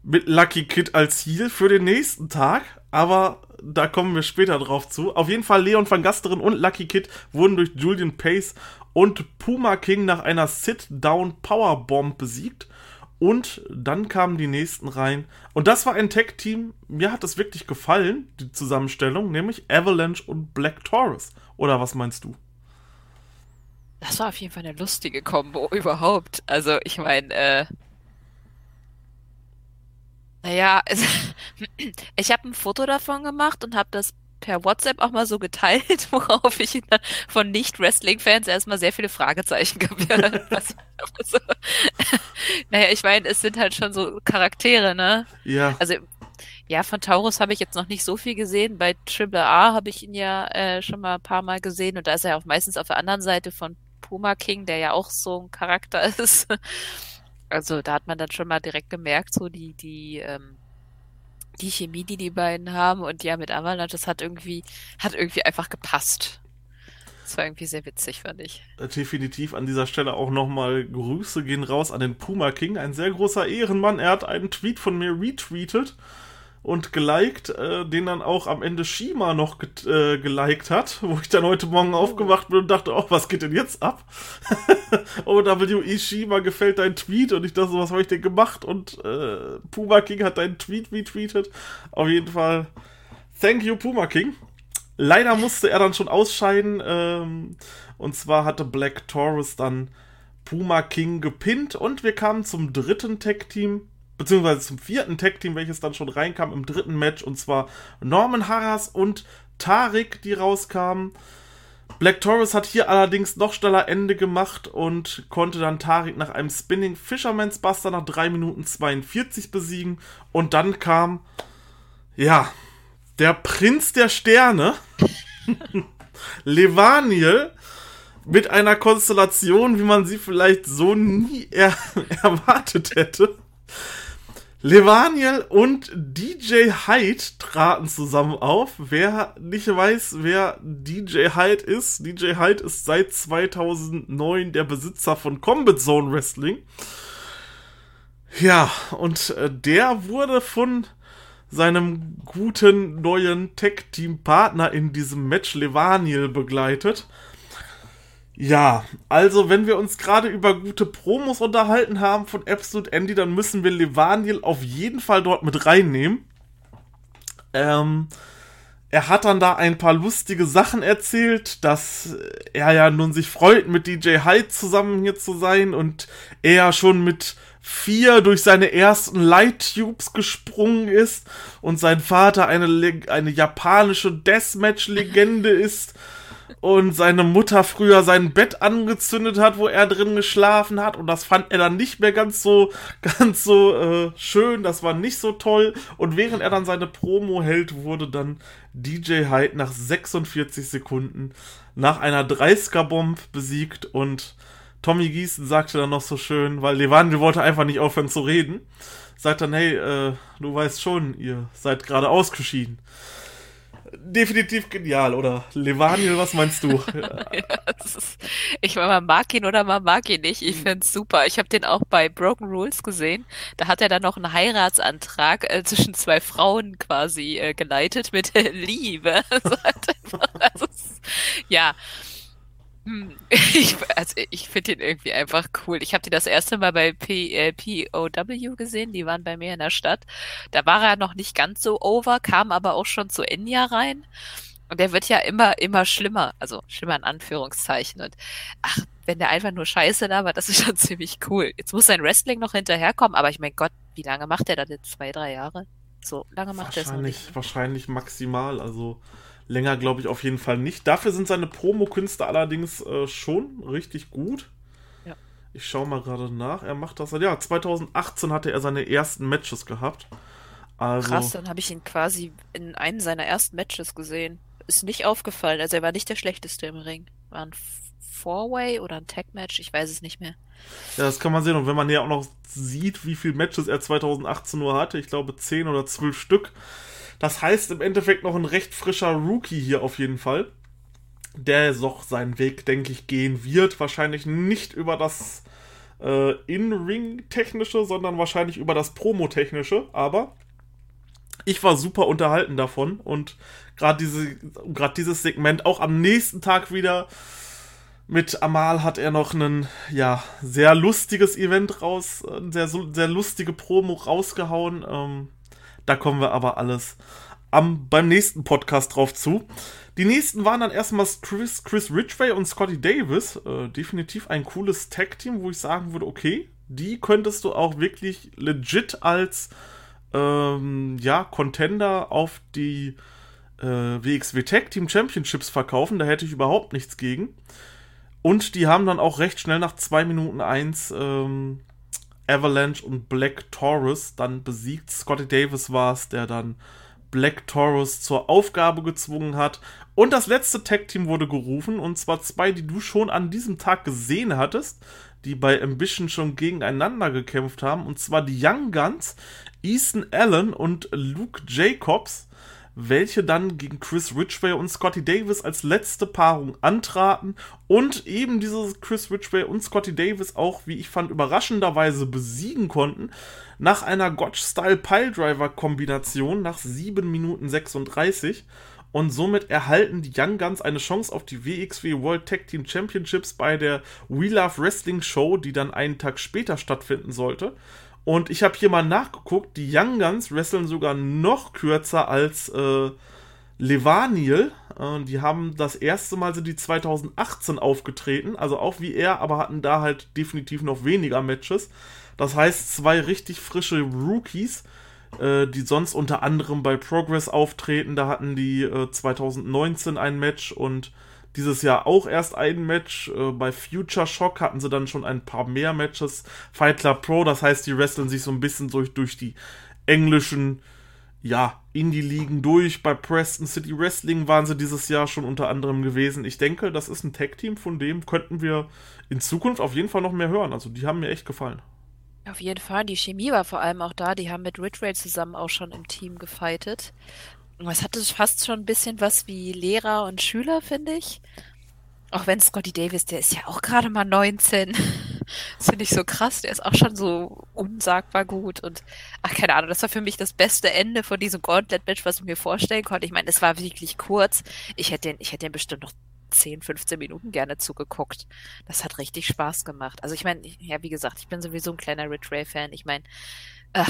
mit Lucky Kid als Heal für den nächsten Tag. Aber da kommen wir später drauf zu. Auf jeden Fall Leon van Gasteren und Lucky Kid wurden durch Julian Pace und Puma King nach einer Sit-Down Powerbomb besiegt. Und dann kamen die nächsten rein. Und das war ein Tech-Team. Mir hat das wirklich gefallen, die Zusammenstellung, nämlich Avalanche und Black Taurus. Oder was meinst du? Das war auf jeden Fall eine lustige Kombo überhaupt. Also, ich meine, äh, naja, es, ich habe ein Foto davon gemacht und habe das per WhatsApp auch mal so geteilt, worauf ich von Nicht-Wrestling-Fans erstmal sehr viele Fragezeichen gab. Was, so. Naja, ich meine, es sind halt schon so Charaktere, ne? Ja. Also, ja, von Taurus habe ich jetzt noch nicht so viel gesehen. Bei Triple A habe ich ihn ja äh, schon mal ein paar Mal gesehen und da ist er auch meistens auf der anderen Seite von Puma King, der ja auch so ein Charakter ist. Also da hat man dann schon mal direkt gemerkt, so die, die, ähm, die Chemie, die die beiden haben und ja, mit Avalanche, das hat irgendwie, hat irgendwie einfach gepasst. Das war irgendwie sehr witzig, fand ich. Äh, definitiv an dieser Stelle auch nochmal Grüße gehen raus an den Puma King, ein sehr großer Ehrenmann. Er hat einen Tweet von mir retweetet und geliked, äh, den dann auch am Ende Shima noch ge äh, geliked hat, wo ich dann heute Morgen oh. aufgewacht bin und dachte, oh, was geht denn jetzt ab? OWE Shima gefällt dein Tweet und ich dachte was habe ich denn gemacht? Und äh, Puma King hat deinen Tweet retweetet. Auf jeden Fall, thank you Puma King. Leider musste er dann schon ausscheiden, ähm, und zwar hatte Black Taurus dann Puma King gepinnt und wir kamen zum dritten Tag-Team, beziehungsweise zum vierten Tag-Team, welches dann schon reinkam im dritten Match und zwar Norman Harras und Tarik, die rauskamen. Black Taurus hat hier allerdings noch schneller Ende gemacht und konnte dann Tarik nach einem Spinning Fisherman's Buster nach 3 Minuten 42 besiegen. Und dann kam, ja, der Prinz der Sterne, Levaniel, mit einer Konstellation, wie man sie vielleicht so nie er erwartet hätte. Levaniel und DJ Hyde traten zusammen auf. Wer nicht weiß, wer DJ Hyde ist, DJ Hyde ist seit 2009 der Besitzer von Combat Zone Wrestling. Ja, und äh, der wurde von seinem guten neuen Tech-Team-Partner in diesem Match Levaniel begleitet. Ja, also wenn wir uns gerade über gute Promos unterhalten haben von Absolute Andy, dann müssen wir Levaniel auf jeden Fall dort mit reinnehmen. Ähm, er hat dann da ein paar lustige Sachen erzählt, dass er ja nun sich freut, mit DJ Hyde zusammen hier zu sein und er schon mit vier durch seine ersten Light Tubes gesprungen ist und sein Vater eine, eine japanische Deathmatch-Legende ist und seine Mutter früher sein Bett angezündet hat, wo er drin geschlafen hat. Und das fand er dann nicht mehr ganz so ganz so äh, schön, das war nicht so toll. Und während er dann seine Promo hält, wurde dann DJ Hyde nach 46 Sekunden nach einer 30er Bomb besiegt. Und Tommy Gießen sagte dann noch so schön, weil Levandel wollte einfach nicht aufhören zu reden, sagt dann, hey, äh, du weißt schon, ihr seid gerade ausgeschieden definitiv genial, oder? Levaniel, was meinst du? ja, ist, ich meine, man mag ihn oder man mag ihn nicht. Ich finde super. Ich habe den auch bei Broken Rules gesehen. Da hat er dann noch einen Heiratsantrag äh, zwischen zwei Frauen quasi äh, geleitet mit Liebe. Also, also, ja. Hm, ich, also ich finde ihn irgendwie einfach cool. Ich habe die das erste Mal bei P, äh, POW gesehen, die waren bei mir in der Stadt. Da war er noch nicht ganz so over, kam aber auch schon zu Enya rein. Und der wird ja immer, immer schlimmer. Also schlimmer in Anführungszeichen. Und ach, wenn der einfach nur Scheiße da war, das ist schon ziemlich cool. Jetzt muss sein Wrestling noch hinterherkommen, aber ich mein Gott, wie lange macht der das jetzt? Zwei, drei Jahre? So lange macht er es nicht. Wahrscheinlich maximal. Also Länger glaube ich auf jeden Fall nicht. Dafür sind seine Promo-Künste allerdings äh, schon richtig gut. Ja. Ich schaue mal gerade nach. Er macht das. Ja, 2018 hatte er seine ersten Matches gehabt. Also, Krass, dann habe ich ihn quasi in einem seiner ersten Matches gesehen. Ist nicht aufgefallen. Also er war nicht der schlechteste im Ring. War ein Four-Way oder ein Tag-Match, ich weiß es nicht mehr. Ja, das kann man sehen. Und wenn man ja auch noch sieht, wie viele Matches er 2018 nur hatte, ich glaube 10 oder 12 Stück, das heißt im Endeffekt noch ein recht frischer Rookie hier auf jeden Fall. Der doch seinen Weg, denke ich, gehen wird. Wahrscheinlich nicht über das äh, In-Ring-Technische, sondern wahrscheinlich über das Promo-Technische. Aber ich war super unterhalten davon und gerade diese, dieses Segment auch am nächsten Tag wieder mit Amal hat er noch ein ja sehr lustiges Event raus, eine sehr sehr lustige Promo rausgehauen. Ähm, da kommen wir aber alles am, beim nächsten Podcast drauf zu. Die nächsten waren dann erstmal Chris, Chris Ridgway und Scotty Davis. Äh, definitiv ein cooles Tag-Team, wo ich sagen würde, okay, die könntest du auch wirklich legit als ähm, ja, Contender auf die äh, WXW Tag Team Championships verkaufen. Da hätte ich überhaupt nichts gegen. Und die haben dann auch recht schnell nach 2 Minuten 1 ähm, Avalanche und Black Taurus dann besiegt. Scotty Davis war es, der dann Black Taurus zur Aufgabe gezwungen hat. Und das letzte Tag-Team wurde gerufen, und zwar zwei, die du schon an diesem Tag gesehen hattest, die bei Ambition schon gegeneinander gekämpft haben, und zwar die Young Guns, Ethan Allen und Luke Jacobs welche dann gegen Chris Ridgway und Scotty Davis als letzte Paarung antraten und eben diese Chris Ridgway und Scotty Davis auch, wie ich fand, überraschenderweise besiegen konnten, nach einer Gotch-Style Piledriver-Kombination nach 7 Minuten 36 und somit erhalten die Young Guns eine Chance auf die WXW World Tag Team Championships bei der We Love Wrestling Show, die dann einen Tag später stattfinden sollte. Und ich habe hier mal nachgeguckt, die Young Guns wresteln sogar noch kürzer als äh, Levaniel. Äh, die haben das erste Mal sind die 2018 aufgetreten, also auch wie er, aber hatten da halt definitiv noch weniger Matches. Das heißt, zwei richtig frische Rookies, äh, die sonst unter anderem bei Progress auftreten. Da hatten die äh, 2019 ein Match und dieses Jahr auch erst ein Match. Äh, bei Future Shock hatten sie dann schon ein paar mehr Matches. Fight Club Pro, das heißt, die wresteln sich so ein bisschen durch, durch die englischen ja, Indie-Ligen durch. Bei Preston City Wrestling waren sie dieses Jahr schon unter anderem gewesen. Ich denke, das ist ein Tag-Team, von dem könnten wir in Zukunft auf jeden Fall noch mehr hören. Also die haben mir echt gefallen. Auf jeden Fall, die Chemie war vor allem auch da. Die haben mit Ridgeway zusammen auch schon im Team gefightet. Es hatte fast schon ein bisschen was wie Lehrer und Schüler, finde ich. Auch wenn Scotty Davis, der ist ja auch gerade mal 19. Das finde ich so krass. Der ist auch schon so unsagbar gut. Und ach, keine Ahnung, das war für mich das beste Ende von diesem Gauntlet-Match, was ich mir vorstellen konnte. Ich meine, es war wirklich kurz. Ich hätte den, ich hätte den bestimmt noch 10, 15 Minuten gerne zugeguckt. Das hat richtig Spaß gemacht. Also ich meine, ja, wie gesagt, ich bin sowieso ein kleiner Rich Ray-Fan. Ich meine,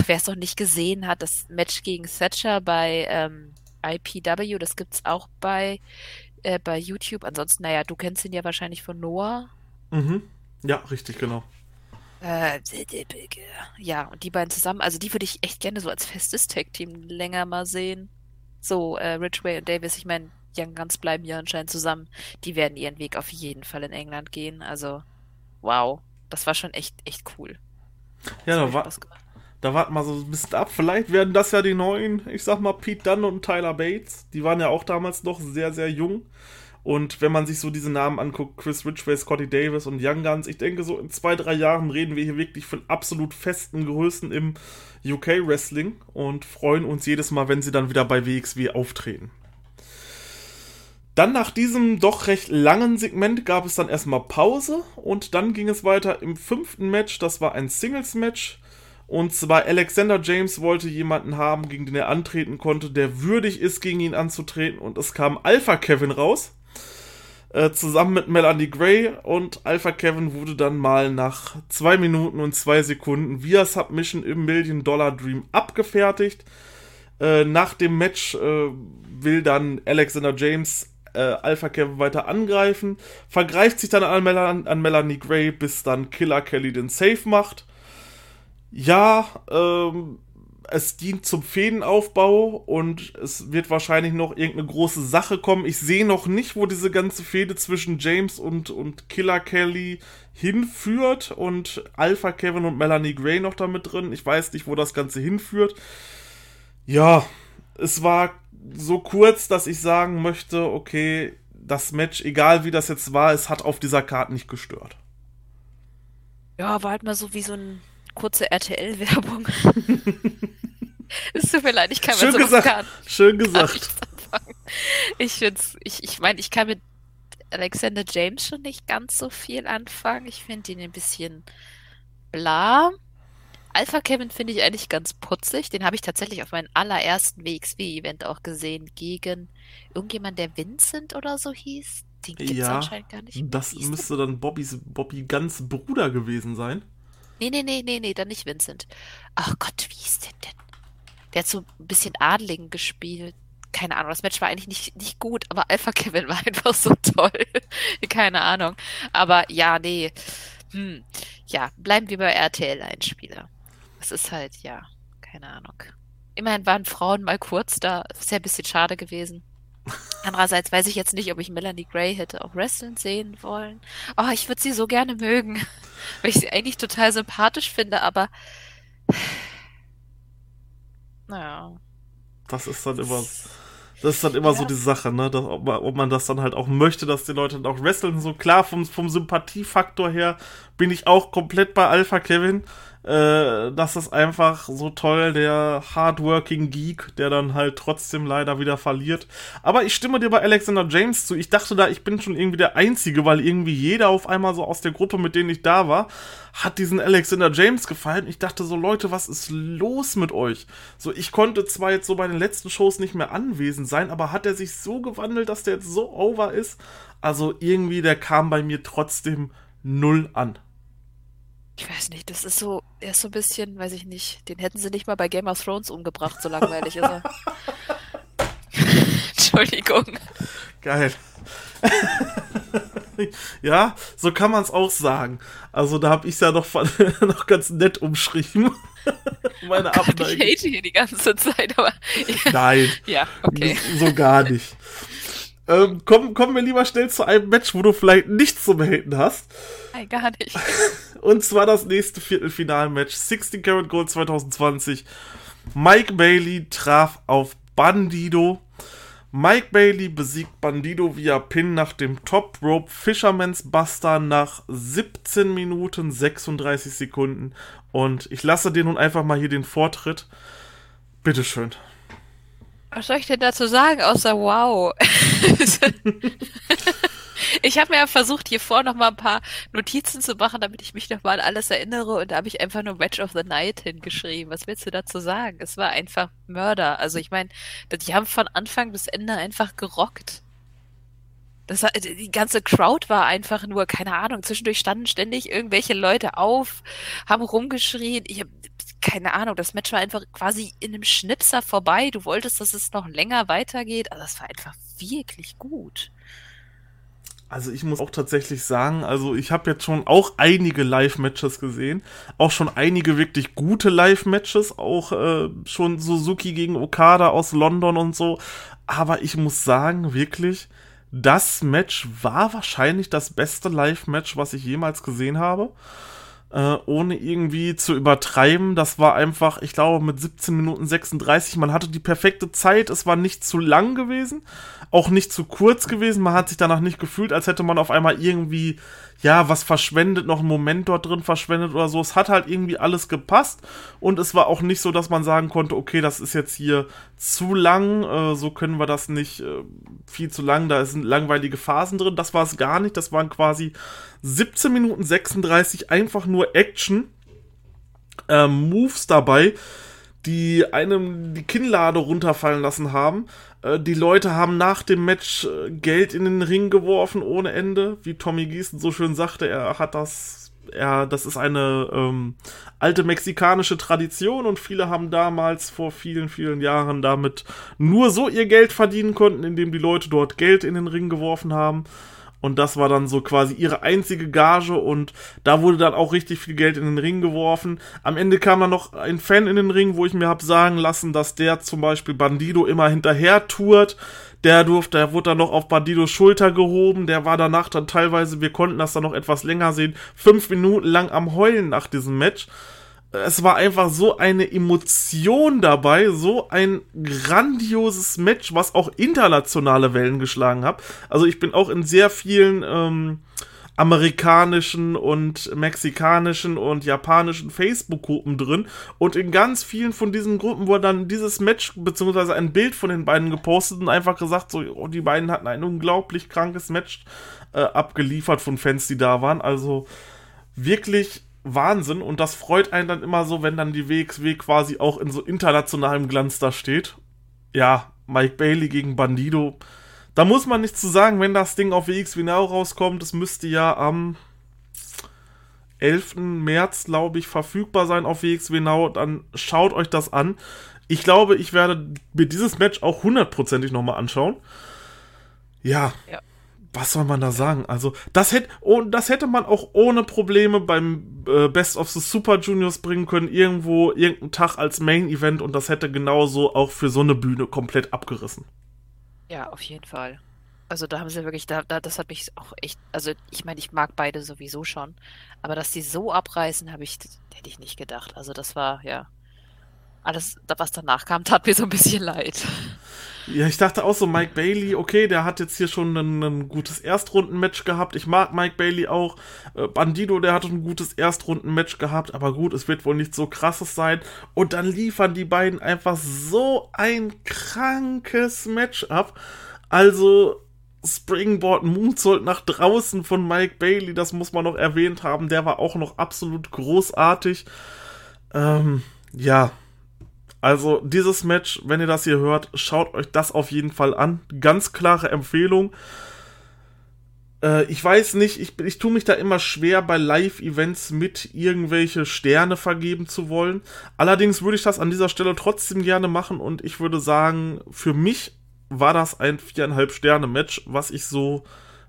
wer es noch nicht gesehen hat, das Match gegen Thatcher bei ähm, IPW, das gibt's auch bei, äh, bei YouTube. Ansonsten, naja, du kennst ihn ja wahrscheinlich von Noah. Mhm. Ja, richtig, genau. Äh, ja, und die beiden zusammen, also die würde ich echt gerne so als festes Tag-Team länger mal sehen. So, äh, Ridgway und Davis, ich meine, Young Guns bleiben ja anscheinend zusammen. Die werden ihren Weg auf jeden Fall in England gehen. Also, wow, das war schon echt, echt cool. Ja, da war, da warten wir so ein bisschen ab. Vielleicht werden das ja die neuen, ich sag mal, Pete Dunn und Tyler Bates. Die waren ja auch damals noch sehr, sehr jung. Und wenn man sich so diese Namen anguckt, Chris Ridgway, Scotty Davis und Young Guns, ich denke, so in zwei, drei Jahren reden wir hier wirklich von absolut festen Größen im UK-Wrestling und freuen uns jedes Mal, wenn sie dann wieder bei WXW auftreten. Dann nach diesem doch recht langen Segment gab es dann erstmal Pause und dann ging es weiter im fünften Match. Das war ein Singles-Match. Und zwar Alexander James wollte jemanden haben, gegen den er antreten konnte, der würdig ist, gegen ihn anzutreten. Und es kam Alpha Kevin raus. Äh, zusammen mit Melanie Gray. Und Alpha Kevin wurde dann mal nach zwei Minuten und zwei Sekunden via Submission im Million Dollar Dream abgefertigt. Äh, nach dem Match äh, will dann Alexander James äh, Alpha Kevin weiter angreifen, vergreift sich dann an, Mel an Melanie Gray, bis dann Killer Kelly den Safe macht. Ja, ähm, es dient zum Fädenaufbau und es wird wahrscheinlich noch irgendeine große Sache kommen. Ich sehe noch nicht, wo diese ganze Fehde zwischen James und, und Killer Kelly hinführt und Alpha Kevin und Melanie Gray noch damit drin. Ich weiß nicht, wo das Ganze hinführt. Ja, es war so kurz, dass ich sagen möchte, okay, das Match, egal wie das jetzt war, es hat auf dieser Karte nicht gestört. Ja, war halt mal so wie so eine kurze RTL-Werbung. es tut mir leid, ich kann Schön mit gesagt. Gar, Schön gesagt. Ich finde ich, ich meine, ich kann mit Alexander James schon nicht ganz so viel anfangen. Ich finde ihn ein bisschen bla. Alpha Kevin finde ich eigentlich ganz putzig. Den habe ich tatsächlich auf meinem allerersten WXW-Event auch gesehen, gegen irgendjemand, der Vincent oder so hieß. Den gibt es ja, anscheinend gar nicht. Das müsste dann Bobbys, Bobby ganz Bruder gewesen sein. Nee, nee, nee, nee, nee, dann nicht Vincent. Ach Gott, wie ist der denn? Der hat so ein bisschen Adligen gespielt. Keine Ahnung, das Match war eigentlich nicht, nicht gut, aber Alpha Kevin war einfach so toll. Keine Ahnung. Aber ja, nee. Hm. Ja, bleiben wir bei RTL-Einspieler. Es ist halt, ja, keine Ahnung. Immerhin waren Frauen mal kurz da. Ist ja ein bisschen schade gewesen. Andererseits weiß ich jetzt nicht, ob ich Melanie Gray hätte auch wrestlen sehen wollen. Oh, ich würde sie so gerne mögen, weil ich sie eigentlich total sympathisch finde, aber naja. Das ist dann immer, das ist dann immer ja. so die Sache, ne? Dass, ob, man, ob, man, das dann halt auch möchte, dass die Leute dann auch wresteln. So klar, vom, vom Sympathiefaktor her bin ich auch komplett bei Alpha Kevin äh, das ist einfach so toll, der hardworking Geek, der dann halt trotzdem leider wieder verliert. Aber ich stimme dir bei Alexander James zu. Ich dachte da, ich bin schon irgendwie der Einzige, weil irgendwie jeder auf einmal so aus der Gruppe, mit denen ich da war, hat diesen Alexander James gefallen. Ich dachte so, Leute, was ist los mit euch? So, ich konnte zwar jetzt so bei den letzten Shows nicht mehr anwesend sein, aber hat er sich so gewandelt, dass der jetzt so over ist? Also irgendwie, der kam bei mir trotzdem null an. Ich weiß nicht, das ist so, er ist so ein bisschen, weiß ich nicht, den hätten sie nicht mal bei Game of Thrones umgebracht, so langweilig ist er. Entschuldigung. Geil. ja, so kann man es auch sagen. Also da habe ich es ja noch, noch ganz nett umschrieben. Meine oh Gott, Ich hate hier die ganze Zeit, aber. Ja. Nein. Ja, okay. So gar nicht. Ähm, kommen, kommen wir lieber schnell zu einem Match, wo du vielleicht nichts zu behaten hast. Nein, gar nicht. Und zwar das nächste Viertelfinalmatch. 16 Karat Gold 2020. Mike Bailey traf auf Bandido. Mike Bailey besiegt Bandido via Pin nach dem Top Rope Fisherman's Buster nach 17 Minuten 36 Sekunden. Und ich lasse dir nun einfach mal hier den Vortritt. Bitteschön. Was soll ich denn dazu sagen, außer wow? ich habe mir ja versucht, hier vor noch mal ein paar Notizen zu machen, damit ich mich noch mal an alles erinnere. Und da habe ich einfach nur Match of the Night hingeschrieben. Was willst du dazu sagen? Es war einfach Mörder. Also ich meine, die haben von Anfang bis Ende einfach gerockt. Das war, die ganze Crowd war einfach nur, keine Ahnung, zwischendurch standen ständig irgendwelche Leute auf, haben rumgeschrien. Ich keine Ahnung, das Match war einfach quasi in einem Schnipser vorbei. Du wolltest, dass es noch länger weitergeht. Also das war einfach wirklich gut. Also ich muss auch tatsächlich sagen, also ich habe jetzt schon auch einige Live-Matches gesehen, auch schon einige wirklich gute Live-Matches, auch äh, schon Suzuki gegen Okada aus London und so. Aber ich muss sagen, wirklich, das Match war wahrscheinlich das beste Live-Match, was ich jemals gesehen habe äh, ohne irgendwie zu übertreiben. Das war einfach, ich glaube, mit 17 Minuten 36. Man hatte die perfekte Zeit. Es war nicht zu lang gewesen, auch nicht zu kurz gewesen. Man hat sich danach nicht gefühlt, als hätte man auf einmal irgendwie, ja, was verschwendet, noch einen Moment dort drin verschwendet oder so. Es hat halt irgendwie alles gepasst und es war auch nicht so, dass man sagen konnte, okay, das ist jetzt hier zu lang, äh, so können wir das nicht äh, viel zu lang, da sind langweilige Phasen drin. Das war es gar nicht. Das waren quasi 17 Minuten 36 einfach nur Action. Äh, Moves dabei, die einem die Kinnlade runterfallen lassen haben. Äh, die Leute haben nach dem Match äh, Geld in den Ring geworfen ohne Ende. Wie Tommy Gießen so schön sagte, er hat das ja, das ist eine ähm, alte mexikanische Tradition und viele haben damals vor vielen, vielen Jahren damit nur so ihr Geld verdienen konnten, indem die Leute dort Geld in den Ring geworfen haben. Und das war dann so quasi ihre einzige Gage und da wurde dann auch richtig viel Geld in den Ring geworfen. Am Ende kam dann noch ein Fan in den Ring, wo ich mir hab sagen lassen, dass der zum Beispiel Bandido immer hinterher tourt. Der durfte, der wurde dann noch auf Bandidos Schulter gehoben. Der war danach dann teilweise, wir konnten das dann noch etwas länger sehen, fünf Minuten lang am Heulen nach diesem Match es war einfach so eine Emotion dabei, so ein grandioses Match, was auch internationale Wellen geschlagen hat. Also ich bin auch in sehr vielen ähm, amerikanischen und mexikanischen und japanischen Facebook-Gruppen drin und in ganz vielen von diesen Gruppen wurde dann dieses Match beziehungsweise ein Bild von den beiden gepostet und einfach gesagt, so oh, die beiden hatten ein unglaublich krankes Match äh, abgeliefert von Fans, die da waren. Also wirklich Wahnsinn und das freut einen dann immer so, wenn dann die WXW quasi auch in so internationalem Glanz da steht. Ja, Mike Bailey gegen Bandido. Da muss man nichts zu sagen, wenn das Ding auf WXW Now rauskommt. Es müsste ja am 11. März, glaube ich, verfügbar sein auf WXW Now. Dann schaut euch das an. Ich glaube, ich werde mir dieses Match auch hundertprozentig nochmal anschauen. Ja. ja was soll man da sagen? Also, das hätte, oh, das hätte man auch ohne Probleme beim äh, Best of the Super Juniors bringen können, irgendwo, irgendeinen Tag als Main Event und das hätte genauso auch für so eine Bühne komplett abgerissen. Ja, auf jeden Fall. Also da haben sie wirklich, da, da, das hat mich auch echt, also ich meine, ich mag beide sowieso schon, aber dass die so abreißen, habe ich, hätte ich nicht gedacht. Also das war, ja, alles, was danach kam, tat mir so ein bisschen leid. Ja, ich dachte auch so, Mike Bailey, okay, der hat jetzt hier schon ein, ein gutes Erstrundenmatch gehabt. Ich mag Mike Bailey auch. Äh, Bandido, der hat ein gutes Erstrundenmatch gehabt, aber gut, es wird wohl nicht so krasses sein. Und dann liefern die beiden einfach so ein krankes Match ab. Also, Springboard Moonsault nach draußen von Mike Bailey, das muss man noch erwähnt haben. Der war auch noch absolut großartig. Ähm, ja, also dieses Match, wenn ihr das hier hört, schaut euch das auf jeden Fall an. Ganz klare Empfehlung. Äh, ich weiß nicht, ich, ich tue mich da immer schwer bei Live-Events mit irgendwelche Sterne vergeben zu wollen. Allerdings würde ich das an dieser Stelle trotzdem gerne machen und ich würde sagen, für mich war das ein viereinhalb Sterne Match, was ich so,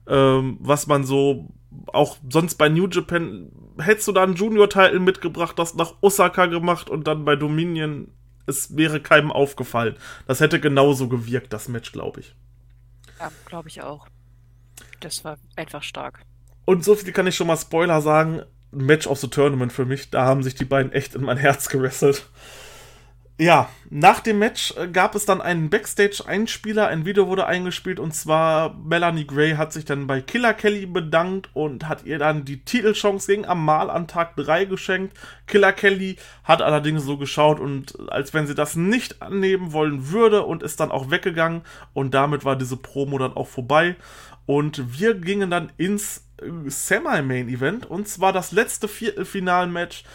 ähm, was man so auch sonst bei New Japan hättest du da einen Junior-Title mitgebracht, das nach Osaka gemacht und dann bei Dominion, es wäre keinem aufgefallen. Das hätte genauso gewirkt, das Match, glaube ich. Ja, glaube ich auch. Das war einfach stark. Und so viel kann ich schon mal Spoiler sagen. Match of the Tournament für mich. Da haben sich die beiden echt in mein Herz gewesselt. Ja, nach dem Match äh, gab es dann einen Backstage-Einspieler, ein Video wurde eingespielt und zwar Melanie Gray hat sich dann bei Killer Kelly bedankt und hat ihr dann die Titelchance gegen Amal an Tag 3 geschenkt. Killer Kelly hat allerdings so geschaut und als wenn sie das nicht annehmen wollen würde und ist dann auch weggegangen und damit war diese Promo dann auch vorbei und wir gingen dann ins äh, Semi-Main-Event und zwar das letzte Viertelfinal-Match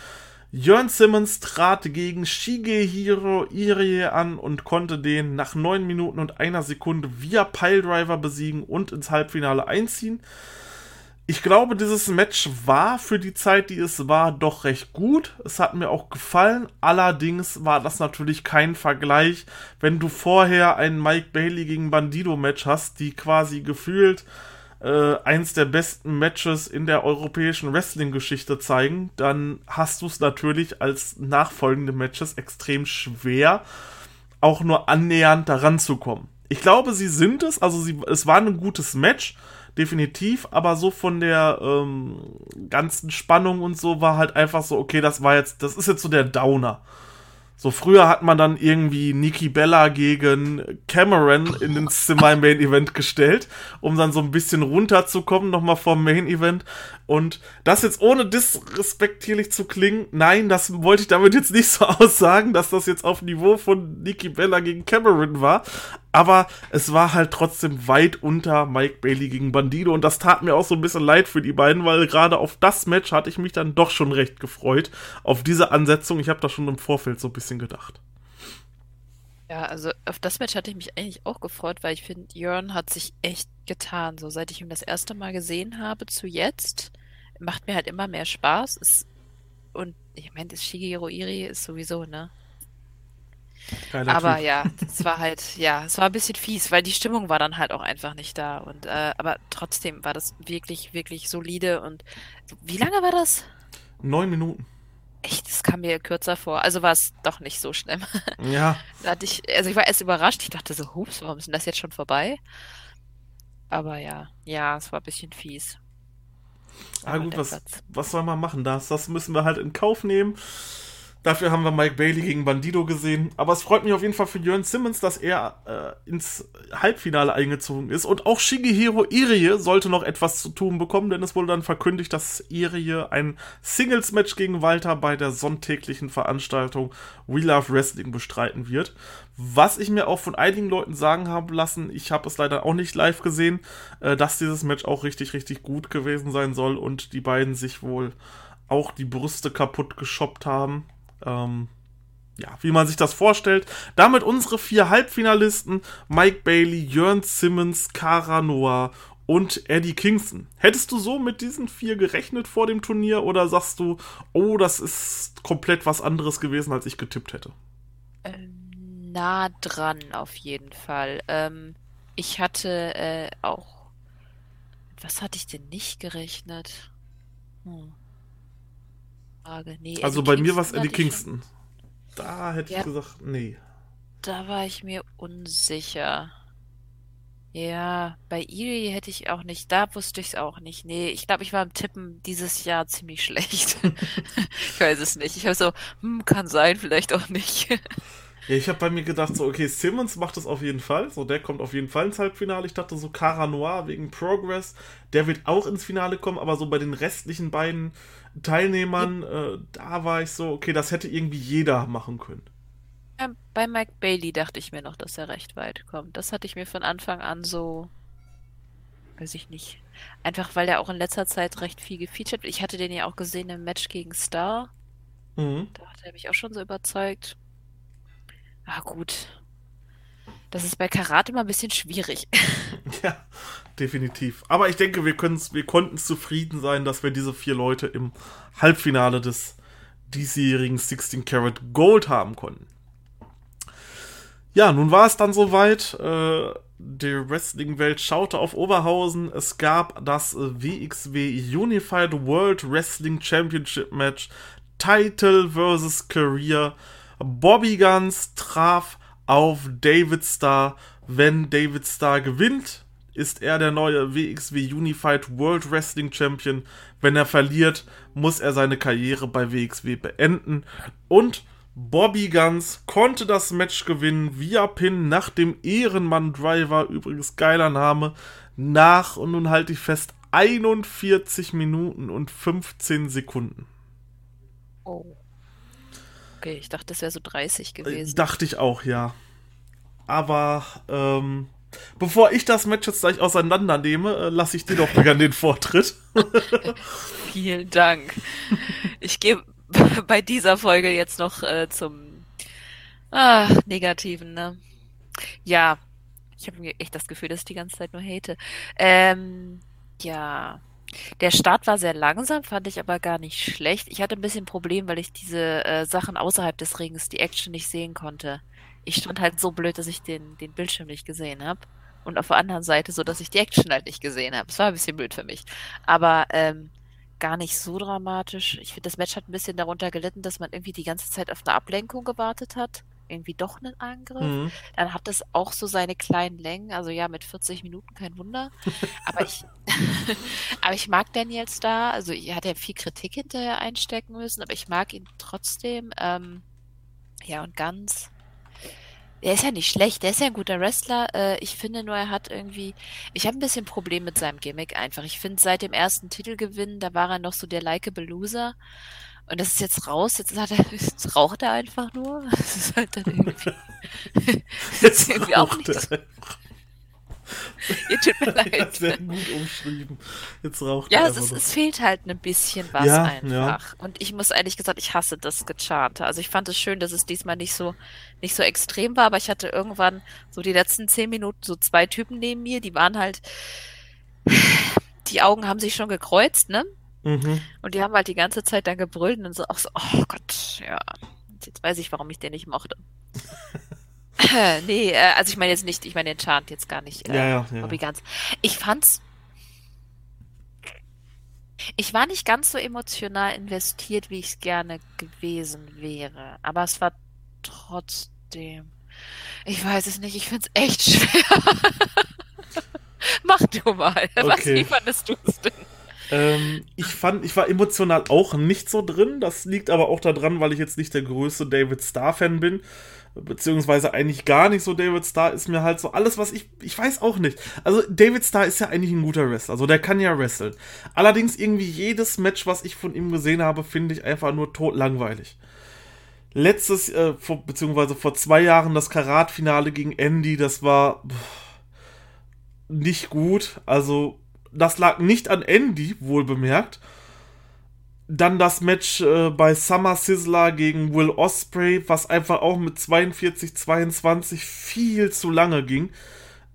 Jörn Simmons trat gegen Shigehiro Irie an und konnte den nach 9 Minuten und einer Sekunde via Piledriver besiegen und ins Halbfinale einziehen. Ich glaube, dieses Match war für die Zeit, die es war, doch recht gut. Es hat mir auch gefallen. Allerdings war das natürlich kein Vergleich, wenn du vorher ein Mike Bailey gegen Bandido Match hast, die quasi gefühlt äh, eins der besten Matches in der europäischen Wrestling-Geschichte zeigen, dann hast du es natürlich als nachfolgende Matches extrem schwer, auch nur annähernd daran zu kommen. Ich glaube, sie sind es, also sie, es war ein gutes Match, definitiv, aber so von der ähm, ganzen Spannung und so war halt einfach so, okay, das war jetzt, das ist jetzt so der Downer. So früher hat man dann irgendwie Nikki Bella gegen Cameron in den Main Event gestellt, um dann so ein bisschen runterzukommen, nochmal vom Main Event. Und das jetzt ohne disrespektierlich zu klingen, nein, das wollte ich damit jetzt nicht so aussagen, dass das jetzt auf Niveau von Nikki Bella gegen Cameron war. Aber es war halt trotzdem weit unter Mike Bailey gegen Bandido und das tat mir auch so ein bisschen leid für die beiden, weil gerade auf das Match hatte ich mich dann doch schon recht gefreut. Auf diese Ansetzung, ich habe da schon im Vorfeld so ein bisschen gedacht. Ja, also auf das Match hatte ich mich eigentlich auch gefreut, weil ich finde, Jörn hat sich echt getan. So seit ich ihn das erste Mal gesehen habe zu jetzt, macht mir halt immer mehr Spaß. Es, und ich meine, das Shigehiro Iri ist sowieso, ne? Geiler aber typ. ja, es war halt, ja, es war ein bisschen fies, weil die Stimmung war dann halt auch einfach nicht da. Und äh, aber trotzdem war das wirklich, wirklich solide. Und wie lange war das? Neun Minuten. Echt, das kam mir kürzer vor. Also war es doch nicht so schlimm. Ja. da hatte ich, also ich war erst überrascht. Ich dachte so, hups, warum ist denn das jetzt schon vorbei? Aber ja, ja, es war ein bisschen fies. Ah gut, was, was soll man machen? Das, das müssen wir halt in Kauf nehmen. Dafür haben wir Mike Bailey gegen Bandido gesehen. Aber es freut mich auf jeden Fall für Jörn Simmons, dass er äh, ins Halbfinale eingezogen ist. Und auch Shigehiro Irie sollte noch etwas zu tun bekommen, denn es wurde dann verkündigt, dass Irie ein Singles-Match gegen Walter bei der sonntäglichen Veranstaltung We Love Wrestling bestreiten wird. Was ich mir auch von einigen Leuten sagen habe lassen, ich habe es leider auch nicht live gesehen, äh, dass dieses Match auch richtig, richtig gut gewesen sein soll und die beiden sich wohl auch die Brüste kaputt geschoppt haben. Ähm, ja, wie man sich das vorstellt. Damit unsere vier Halbfinalisten: Mike Bailey, Jörn Simmons, Cara Noah und Eddie Kingston. Hättest du so mit diesen vier gerechnet vor dem Turnier oder sagst du, oh, das ist komplett was anderes gewesen, als ich getippt hätte? Ähm, nah dran auf jeden Fall. Ähm, ich hatte äh, auch. Was hatte ich denn nicht gerechnet? Hm. Frage. Nee, also Eddie bei mir war es Eddie Kingston. Da hätte ja, ich gesagt, nee. Da war ich mir unsicher. Ja, bei Erie hätte ich auch nicht, da wusste ich es auch nicht. Nee, ich glaube, ich war im Tippen dieses Jahr ziemlich schlecht. ich weiß es nicht. Ich habe so, hm, kann sein, vielleicht auch nicht. Ja, ich habe bei mir gedacht, so, okay, Simmons macht das auf jeden Fall. So, der kommt auf jeden Fall ins Halbfinale. Ich dachte so, Cara Noir wegen Progress, der wird auch ins Finale kommen, aber so bei den restlichen beiden Teilnehmern, äh, da war ich so, okay, das hätte irgendwie jeder machen können. Bei Mike Bailey dachte ich mir noch, dass er recht weit kommt. Das hatte ich mir von Anfang an so, weiß ich nicht. Einfach weil er auch in letzter Zeit recht viel gefeatured wird. Ich hatte den ja auch gesehen im Match gegen Star. Mhm. Da hat er mich auch schon so überzeugt. Ah, gut. Das ist bei Karate immer ein bisschen schwierig. Ja, definitiv. Aber ich denke, wir, wir konnten zufrieden sein, dass wir diese vier Leute im Halbfinale des diesjährigen 16 Karat Gold haben konnten. Ja, nun war es dann soweit. Äh, die Wrestling-Welt schaute auf Oberhausen. Es gab das WXW Unified World Wrestling Championship Match. Title vs. Career. Bobby Guns traf auf David Starr. Wenn David Starr gewinnt, ist er der neue WXW Unified World Wrestling Champion. Wenn er verliert, muss er seine Karriere bei WXW beenden. Und Bobby Guns konnte das Match gewinnen via Pin nach dem Ehrenmann Driver, übrigens geiler Name, nach, und nun halte ich fest, 41 Minuten und 15 Sekunden. Oh. Okay, ich dachte, das wäre so 30 äh, gewesen. Dachte ich auch, ja. Aber, ähm, bevor ich das Match jetzt gleich auseinandernehme, äh, lasse ich dir doch gerne den Vortritt. Vielen Dank. Ich gebe bei dieser Folge jetzt noch äh, zum ah, Negativen, ne? Ja, ich habe echt das Gefühl, dass ich die ganze Zeit nur hate. Ähm, ja. Der Start war sehr langsam, fand ich aber gar nicht schlecht. Ich hatte ein bisschen Problem, weil ich diese äh, Sachen außerhalb des Rings, die Action nicht sehen konnte. Ich stand halt so blöd, dass ich den, den Bildschirm nicht gesehen habe. Und auf der anderen Seite so, dass ich die Action halt nicht gesehen habe. Das war ein bisschen blöd für mich. Aber ähm, gar nicht so dramatisch. Ich finde, das Match hat ein bisschen darunter gelitten, dass man irgendwie die ganze Zeit auf eine Ablenkung gewartet hat. Irgendwie doch einen Angriff. Mhm. Dann hat das auch so seine kleinen Längen. Also ja, mit 40 Minuten kein Wunder. aber ich, aber ich mag Daniels da. Also er hat ja viel Kritik hinterher einstecken müssen, aber ich mag ihn trotzdem. Ähm, ja, und ganz er ist ja nicht schlecht, der ist ja ein guter Wrestler. Äh, ich finde nur, er hat irgendwie. Ich habe ein bisschen Problem mit seinem Gimmick einfach. Ich finde, seit dem ersten Titelgewinn, da war er noch so der likeable Loser. Und das ist jetzt raus, jetzt, er, jetzt raucht er einfach nur. Das ist halt dann irgendwie. jetzt irgendwie auch nicht. Er. Ihr tut mir leid. Sehr gut umschrieben. Jetzt raucht Ja, es, ist, es fehlt halt ein bisschen was ja, einfach. Ja. Und ich muss ehrlich gesagt, ich hasse das Gecharte. Also ich fand es schön, dass es diesmal nicht so, nicht so extrem war, aber ich hatte irgendwann so die letzten zehn Minuten so zwei Typen neben mir, die waren halt, die Augen haben sich schon gekreuzt, ne? Mhm. Und die haben halt die ganze Zeit dann gebrüllt und so auch so, oh Gott, ja. Jetzt weiß ich, warum ich den nicht mochte. nee, äh, also ich meine jetzt nicht, ich meine den Chant jetzt gar nicht. Äh, ja, ja, ja. Bobby. Ich fand's. Ich war nicht ganz so emotional investiert, wie ich es gerne gewesen wäre. Aber es war trotzdem. Ich weiß es nicht, ich find's echt schwer. Mach du mal. Okay. Was, wie fandest du es denn? Ähm, ich fand, ich war emotional auch nicht so drin. Das liegt aber auch daran, weil ich jetzt nicht der größte David Starr-Fan bin beziehungsweise eigentlich gar nicht so David Starr, ist mir halt so alles, was ich, ich weiß auch nicht. Also David Starr ist ja eigentlich ein guter Wrestler, also der kann ja wresteln. Allerdings irgendwie jedes Match, was ich von ihm gesehen habe, finde ich einfach nur tot langweilig. Letztes, äh, vor, beziehungsweise vor zwei Jahren das Karat-Finale gegen Andy, das war pff, nicht gut. Also das lag nicht an Andy, wohl bemerkt, dann das Match äh, bei Summer Sizzler gegen Will Osprey, was einfach auch mit 42, 22 viel zu lange ging.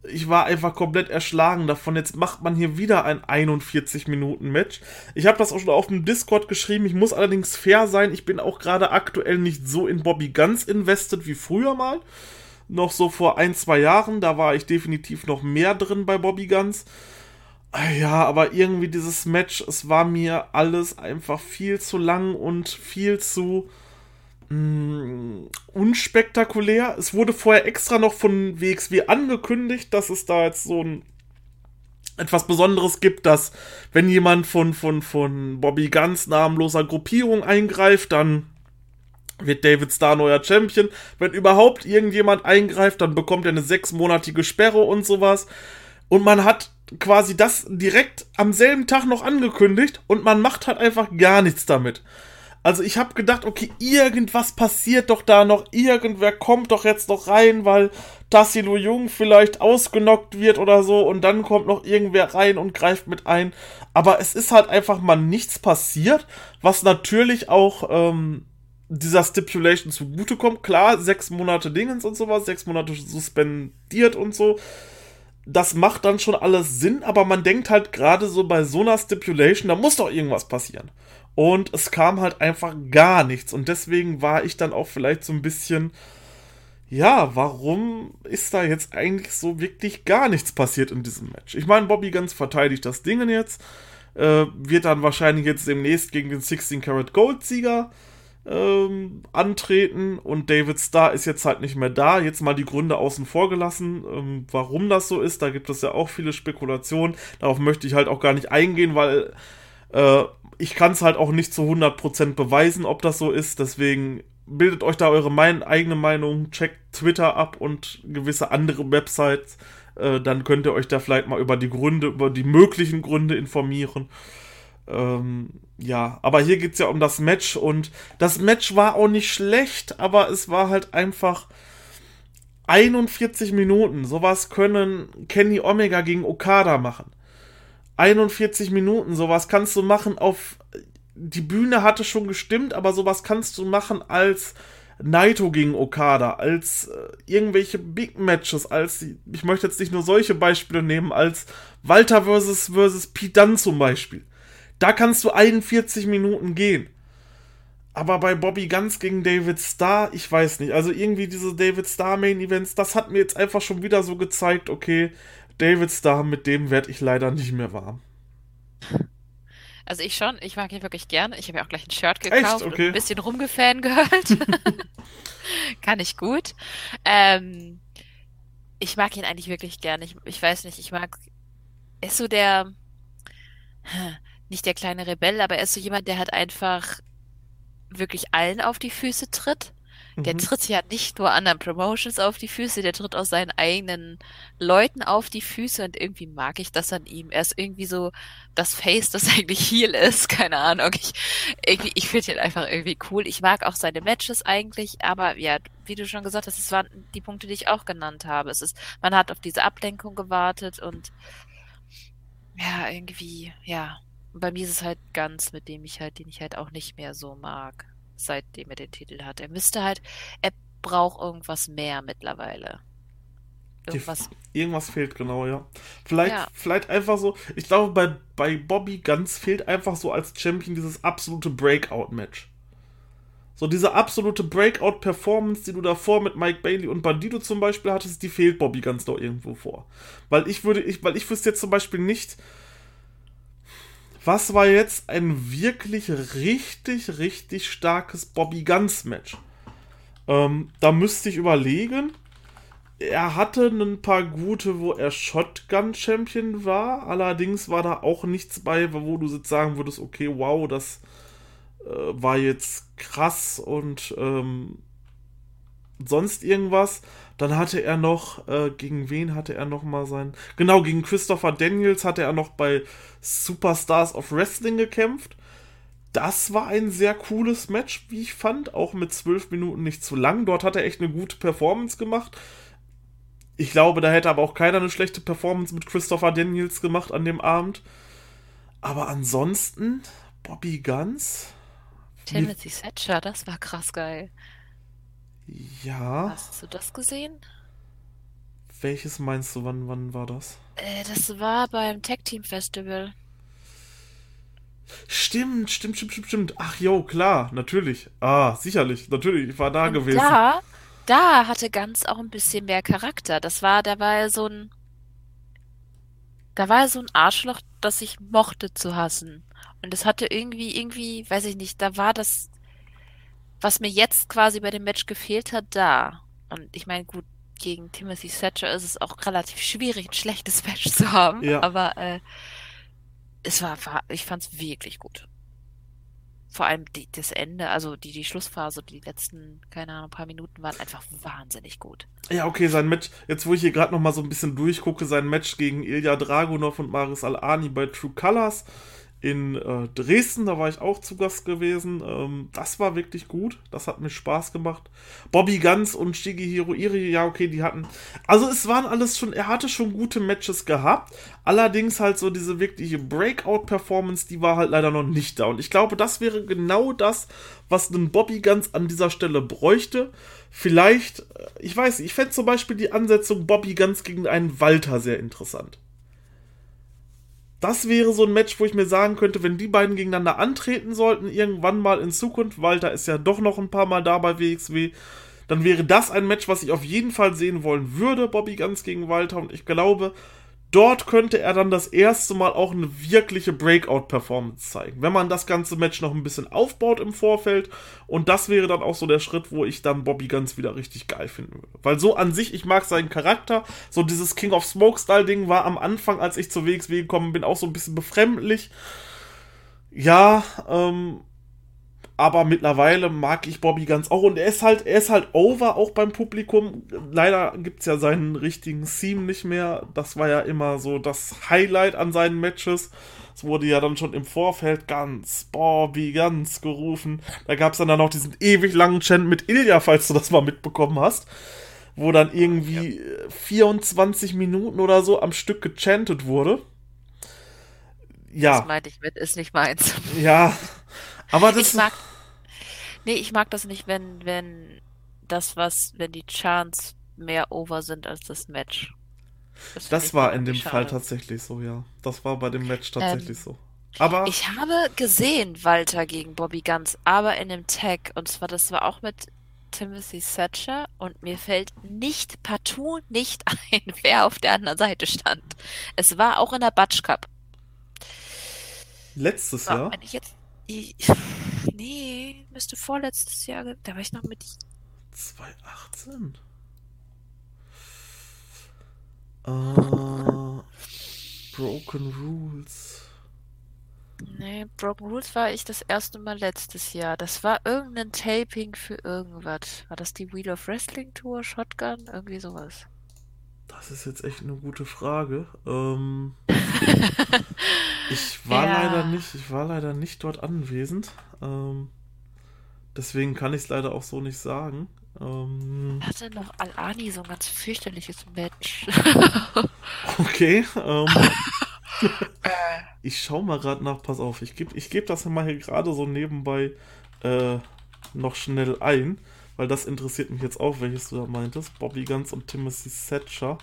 Ich war einfach komplett erschlagen davon. Jetzt macht man hier wieder ein 41-Minuten-Match. Ich habe das auch schon auf dem Discord geschrieben. Ich muss allerdings fair sein. Ich bin auch gerade aktuell nicht so in Bobby Guns invested wie früher mal. Noch so vor ein, zwei Jahren. Da war ich definitiv noch mehr drin bei Bobby Guns. Ja, aber irgendwie dieses Match, es war mir alles einfach viel zu lang und viel zu mh, mm, unspektakulär. Es wurde vorher extra noch von WXW angekündigt, dass es da jetzt so ein etwas Besonderes gibt, dass wenn jemand von, von, von Bobby Guns namenloser Gruppierung eingreift, dann wird David Starr neuer Champion. Wenn überhaupt irgendjemand eingreift, dann bekommt er eine sechsmonatige Sperre und sowas. Und man hat quasi das direkt am selben Tag noch angekündigt und man macht halt einfach gar nichts damit. Also ich habe gedacht, okay, irgendwas passiert doch da noch, irgendwer kommt doch jetzt noch rein, weil Tassilo Jung vielleicht ausgenockt wird oder so und dann kommt noch irgendwer rein und greift mit ein. Aber es ist halt einfach mal nichts passiert, was natürlich auch ähm, dieser Stipulation zugutekommt. Klar, sechs Monate Dingens und sowas, sechs Monate suspendiert und so das macht dann schon alles Sinn, aber man denkt halt gerade so bei so einer Stipulation, da muss doch irgendwas passieren. Und es kam halt einfach gar nichts. Und deswegen war ich dann auch vielleicht so ein bisschen, ja, warum ist da jetzt eigentlich so wirklich gar nichts passiert in diesem Match? Ich meine, Bobby ganz verteidigt das Ding jetzt, äh, wird dann wahrscheinlich jetzt demnächst gegen den 16 Karat Gold Sieger ähm, antreten und David Starr ist jetzt halt nicht mehr da. Jetzt mal die Gründe außen vor gelassen, ähm, warum das so ist. Da gibt es ja auch viele Spekulationen. Darauf möchte ich halt auch gar nicht eingehen, weil äh, ich kann es halt auch nicht zu 100% beweisen, ob das so ist. Deswegen bildet euch da eure mein eigene Meinung, checkt Twitter ab und gewisse andere Websites. Äh, dann könnt ihr euch da vielleicht mal über die Gründe, über die möglichen Gründe informieren. Ähm, ja, aber hier geht es ja um das Match und das Match war auch nicht schlecht, aber es war halt einfach 41 Minuten. Sowas können Kenny Omega gegen Okada machen. 41 Minuten, sowas kannst du machen auf. Die Bühne hatte schon gestimmt, aber sowas kannst du machen als Naito gegen Okada, als äh, irgendwelche Big Matches, als ich möchte jetzt nicht nur solche Beispiele nehmen, als Walter versus versus Dunne zum Beispiel. Da kannst du 41 Minuten gehen. Aber bei Bobby Guns gegen David Starr, ich weiß nicht. Also irgendwie diese David Starr Main Events, das hat mir jetzt einfach schon wieder so gezeigt, okay, David Starr, mit dem werde ich leider nicht mehr warm. Also ich schon, ich mag ihn wirklich gerne. Ich habe ja auch gleich ein Shirt gekauft Echt? Okay. und ein bisschen rumgefan gehört. Kann ich gut. Ähm, ich mag ihn eigentlich wirklich gerne. Ich, ich weiß nicht, ich mag. Ist so der nicht der kleine Rebell, aber er ist so jemand, der halt einfach wirklich allen auf die Füße tritt. Der Mhm. tritt ja nicht nur anderen Promotions auf die Füße, der tritt auch seinen eigenen Leuten auf die Füße und irgendwie mag ich das an ihm. Er ist irgendwie so das Face, das eigentlich Heel ist, keine Ahnung. Ich, irgendwie, ich finde ihn einfach irgendwie cool. Ich mag auch seine Matches eigentlich, aber ja, wie du schon gesagt hast, es waren die Punkte, die ich auch genannt habe. Es ist, man hat auf diese Ablenkung gewartet und ja, irgendwie, ja. Bei mir ist es halt ganz, mit dem ich halt, den ich halt auch nicht mehr so mag, seitdem er den Titel hat. Er müsste halt, er braucht irgendwas mehr mittlerweile. Irgendwas, Irgendwas fehlt genau, ja. Vielleicht, Ja. vielleicht einfach so, ich glaube, bei, bei Bobby Guns fehlt einfach so als Champion dieses absolute Breakout-Match. So diese absolute Breakout-Performance, die du davor mit Mike Bailey und Bandido zum Beispiel hattest, die fehlt Bobby Guns doch irgendwo vor. Weil ich würde, ich, weil ich wüsste jetzt zum Beispiel nicht, was war jetzt ein wirklich richtig, richtig starkes Bobby Guns-Match? Ähm, da müsste ich überlegen. Er hatte ein paar gute, wo er Shotgun-Champion war. Allerdings war da auch nichts bei, wo du jetzt sagen würdest, okay, wow, das äh, war jetzt krass und ähm, sonst irgendwas. Dann hatte er noch, äh, gegen wen hatte er noch mal sein... Genau, gegen Christopher Daniels hatte er noch bei Superstars of Wrestling gekämpft. Das war ein sehr cooles Match, wie ich fand. Auch mit zwölf Minuten nicht zu lang. Dort hat er echt eine gute Performance gemacht. Ich glaube, da hätte aber auch keiner eine schlechte Performance mit Christopher Daniels gemacht an dem Abend. Aber ansonsten, Bobby Guns, Timothy Thatcher, das war krass geil. Ja. Hast du das gesehen? Welches meinst du, wann, wann war das? Äh, das war beim Tag Team Festival. Stimmt, stimmt, stimmt, stimmt, stimmt. Ach jo, klar, natürlich. Ah, sicherlich, natürlich, ich war da Und gewesen. da, da hatte Ganz auch ein bisschen mehr Charakter. Das war, da war er so ein, da war er so ein Arschloch, das ich mochte zu hassen. Und es hatte irgendwie, irgendwie, weiß ich nicht, da war das, was mir jetzt quasi bei dem Match gefehlt hat, da. Und ich meine, gut, gegen Timothy Thatcher ist es auch relativ schwierig, ein schlechtes Match zu haben. Ja. Aber äh, es war, war ich fand es wirklich gut. Vor allem die, das Ende, also die, die Schlussphase, die letzten, keine Ahnung, paar Minuten waren einfach wahnsinnig gut. Ja, okay, sein Match, jetzt wo ich hier gerade noch mal so ein bisschen durchgucke, sein Match gegen Ilya Dragunov und Maris Al-Ani bei True Colors in äh, Dresden, da war ich auch zu Gast gewesen. Ähm, das war wirklich gut, das hat mir Spaß gemacht. Bobby Guns und Shigehiro Iri, ja, okay, die hatten, also es waren alles schon, er hatte schon gute Matches gehabt, allerdings halt so diese wirkliche Breakout-Performance, die war halt leider noch nicht da. Und ich glaube, das wäre genau das, was ein Bobby Guns an dieser Stelle bräuchte. Vielleicht, äh, ich weiß ich fände zum Beispiel die Ansetzung Bobby Guns gegen einen Walter sehr interessant. Das wäre so ein Match, wo ich mir sagen könnte, wenn die beiden gegeneinander antreten sollten, irgendwann mal in Zukunft, Walter ist ja doch noch ein paar Mal da bei WXW, dann wäre das ein Match, was ich auf jeden Fall sehen wollen würde, Bobby Guns gegen Walter. Und ich glaube, dort könnte er dann das erste Mal auch eine wirkliche Breakout-Performance zeigen. Wenn man das ganze Match noch ein bisschen aufbaut im Vorfeld. Und das wäre dann auch so der Schritt, wo ich dann Bobby Guns wieder richtig geil finden würde. Weil so an sich, ich mag seinen Charakter. So dieses King of Smoke-Style-Ding war am Anfang, als ich zur WXW gekommen bin, auch so ein bisschen befremdlich. Ja, ähm, aber mittlerweile mag ich Bobby ganz auch und er ist halt, er ist halt over auch beim Publikum. Leider gibt es ja seinen richtigen Theme nicht mehr. Das war ja immer so das Highlight an seinen Matches. Es wurde ja dann schon im Vorfeld ganz Bobby ganz gerufen. Da gab es dann, dann noch diesen ewig langen Chant mit Ilya, falls du das mal mitbekommen hast. Wo dann irgendwie ja. 24 Minuten oder so am Stück gechantet wurde. Ja. Das meinte ich mit, ist nicht meins. Ja, aber das. Ich mag, nee, ich mag das nicht, wenn, wenn das, was, wenn die Chants mehr over sind als das Match. Das, das war in dem schade. Fall tatsächlich so, ja. Das war bei dem Match tatsächlich ähm, so. Aber. Ich habe gesehen, Walter gegen Bobby Guns, aber in dem Tag. Und zwar, das war auch mit Timothy Thatcher und mir fällt nicht partout nicht ein, wer auf der anderen Seite stand. Es war auch in der Butch Cup. Letztes Jahr? Wenn ich jetzt ich, nee, müsste vorletztes Jahr. Da war ich noch mit. 2018? Uh, Broken Rules. Nee, Broken Rules war ich das erste Mal letztes Jahr. Das war irgendein Taping für irgendwas. War das die Wheel of Wrestling Tour, Shotgun? Irgendwie sowas. Das ist jetzt echt eine gute Frage. Ähm, ich war ja. leider nicht, ich war leider nicht dort anwesend. Ähm, deswegen kann ich es leider auch so nicht sagen. Ähm, hatte noch Al-Ani so ein ganz fürchterliches Match. okay. Ähm, ich schau mal gerade nach, pass auf, ich gebe ich geb das mal hier gerade so nebenbei äh, noch schnell ein. Weil das interessiert mich jetzt auch, welches du da meintest. Bobby Guns und Timothy Thatcher.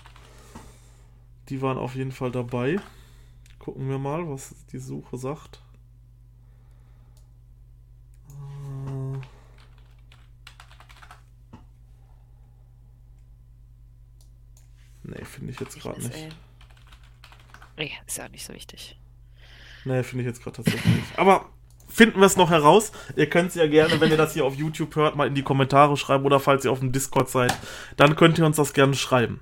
Die waren auf jeden Fall dabei. Gucken wir mal, was die Suche sagt. Äh. Nee, finde ich jetzt gerade nicht. Äh, nee, ist ja auch nicht so wichtig. Nee, finde ich jetzt gerade tatsächlich nicht. Aber finden wir es noch heraus. Ihr könnt es ja gerne, wenn ihr das hier auf YouTube hört, mal in die Kommentare schreiben oder falls ihr auf dem Discord seid, dann könnt ihr uns das gerne schreiben.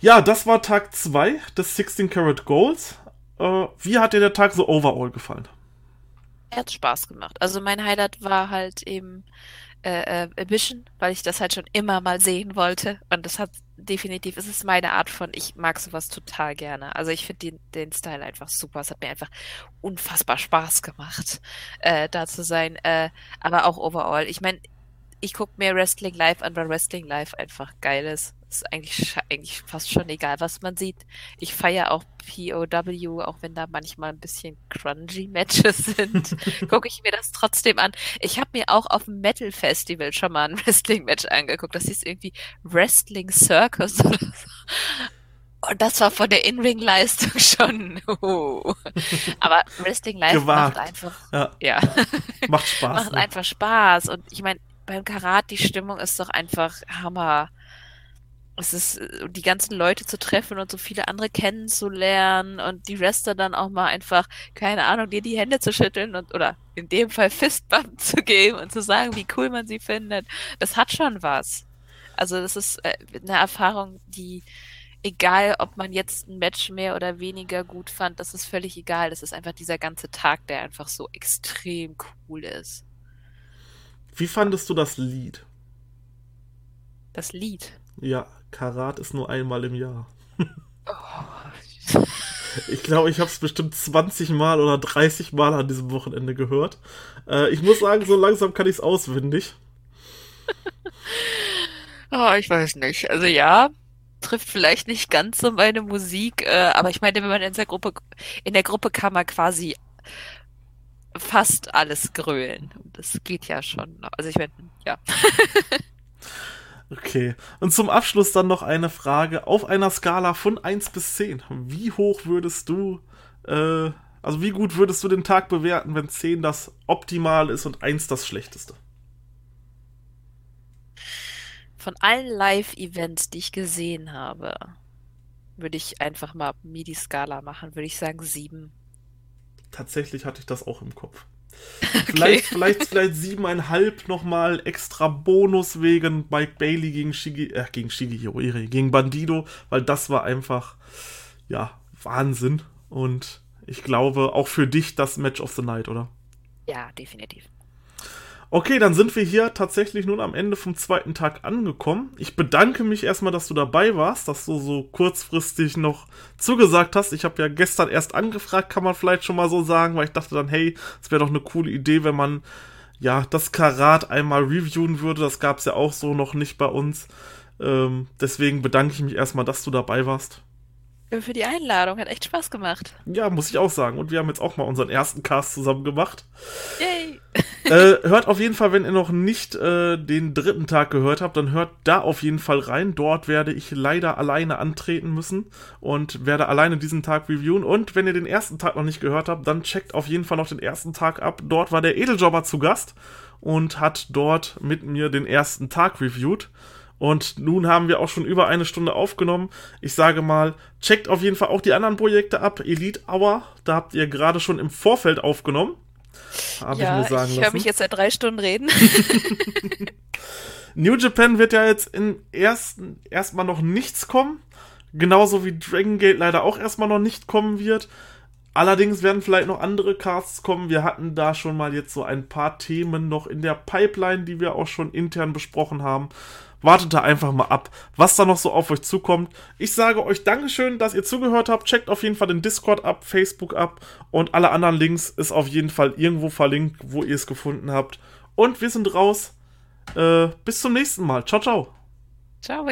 Ja, das war Tag 2 des 16 Karat Goals. Äh, wie hat dir der Tag so overall gefallen? Er hat Spaß gemacht. Also mein Highlight war halt eben äh, äh, Ambition, weil ich das halt schon immer mal sehen wollte. Und das hat definitiv, es ist meine Art von, ich mag sowas total gerne. Also ich finde den, den Style einfach super. Es hat mir einfach unfassbar Spaß gemacht, äh, da zu sein. Äh, aber auch overall. Ich meine, ich gucke mir Wrestling live an, weil Wrestling live einfach geil ist. Ist eigentlich, eigentlich fast schon egal, was man sieht. Ich feiere auch POW, auch wenn da manchmal ein bisschen crunchy Matches sind, gucke ich mir das trotzdem an. Ich habe mir auch auf dem Metal Festival schon mal ein Wrestling-Match angeguckt. Das hieß irgendwie Wrestling Circus oder so. Und das war von der In-Ring-Leistung schon. Uh. Aber Wrestling Live Gewagt. macht einfach. Ja. ja. Macht Spaß. macht ne? einfach Spaß. Und ich meine, beim Karat, die Stimmung ist doch einfach Hammer. Es ist, äh, die ganzen Leute zu treffen und so viele andere kennenzulernen und die Wrestler dann auch mal einfach, keine Ahnung, dir die Hände zu schütteln und, oder in dem Fall Fistbump zu geben und zu sagen, wie cool man sie findet. Das hat schon was. Also, das ist äh, eine Erfahrung, die, egal ob man jetzt ein Match mehr oder weniger gut fand, das ist völlig egal. Das ist einfach dieser ganze Tag, der einfach so extrem cool ist. Wie fandest du das Lied? Das Lied? Ja, Karat ist nur einmal im Jahr. Oh. Ich glaube, ich habe es bestimmt 20 Mal oder 30 Mal an diesem Wochenende gehört. Äh, ich muss sagen, so langsam kann ich es auswendig. oh, ich weiß nicht. Also ja, trifft vielleicht nicht ganz so meine Musik, äh, aber ich meine, wenn man in der Gruppe, in der Gruppe kann man quasi fast alles grölen. Das geht ja schon. Also ich meine, ja. okay. Und zum Abschluss dann noch eine Frage. Auf einer Skala von 1 bis 10, wie hoch würdest du, äh, also wie gut würdest du den Tag bewerten, wenn 10 das Optimal ist und 1 das Schlechteste? Von allen Live-Events, die ich gesehen habe, würde ich einfach mal MIDI-Skala machen, würde ich sagen sieben. Tatsächlich hatte ich das auch im Kopf. Okay. Vielleicht, vielleicht, vielleicht siebeneinhalb nochmal extra Bonus wegen Mike Bailey gegen Shigi, äh, gegen Shigi Hiroiri, gegen Bandido, weil das war einfach, ja, Wahnsinn. Und ich glaube, auch für dich das Match of the Night, oder? Ja, definitiv. Okay, dann sind wir hier tatsächlich nun am Ende vom zweiten Tag angekommen. Ich bedanke mich erstmal, dass du dabei warst, dass du so kurzfristig noch zugesagt hast. Ich habe ja gestern erst angefragt, kann man vielleicht schon mal so sagen, weil ich dachte dann, hey, es wäre doch eine coole Idee, wenn man ja das Karat einmal reviewen würde. Das gab es ja auch so noch nicht bei uns. Ähm, deswegen bedanke ich mich erstmal, dass du dabei warst für die Einladung. Hat echt Spaß gemacht. Ja, muss ich auch sagen. Und wir haben jetzt auch mal unseren ersten Cast zusammen gemacht. Yay! äh, hört auf jeden Fall, wenn ihr noch nicht äh, den dritten Tag gehört habt, dann hört da auf jeden Fall rein. Dort werde ich leider alleine antreten müssen und werde alleine diesen Tag reviewen. Und wenn ihr den ersten Tag noch nicht gehört habt, dann checkt auf jeden Fall noch den ersten Tag ab. Dort war der Edeljobber zu Gast und hat dort mit mir den ersten Tag reviewed. Und nun haben wir auch schon über eine Stunde aufgenommen. Ich sage mal, checkt auf jeden Fall auch die anderen Projekte ab. Elite Hour, da habt ihr gerade schon im Vorfeld aufgenommen. Habe ja, ich mir sagen ich höre mich jetzt seit drei Stunden reden. New Japan wird ja jetzt in ersten erstmal noch nichts kommen. Genauso wie Dragon Gate leider auch erstmal noch nicht kommen wird. Allerdings werden vielleicht noch andere Casts kommen. Wir hatten da schon mal jetzt so ein paar Themen noch in der Pipeline, die wir auch schon intern besprochen haben. Wartet da einfach mal ab, was da noch so auf euch zukommt. Ich sage euch Dankeschön, dass ihr zugehört habt. Checkt auf jeden Fall den Discord ab, Facebook ab und alle anderen Links ist auf jeden Fall irgendwo verlinkt, wo ihr es gefunden habt. Und wir sind raus. Äh, bis zum nächsten Mal. Ciao, ciao. Ciao.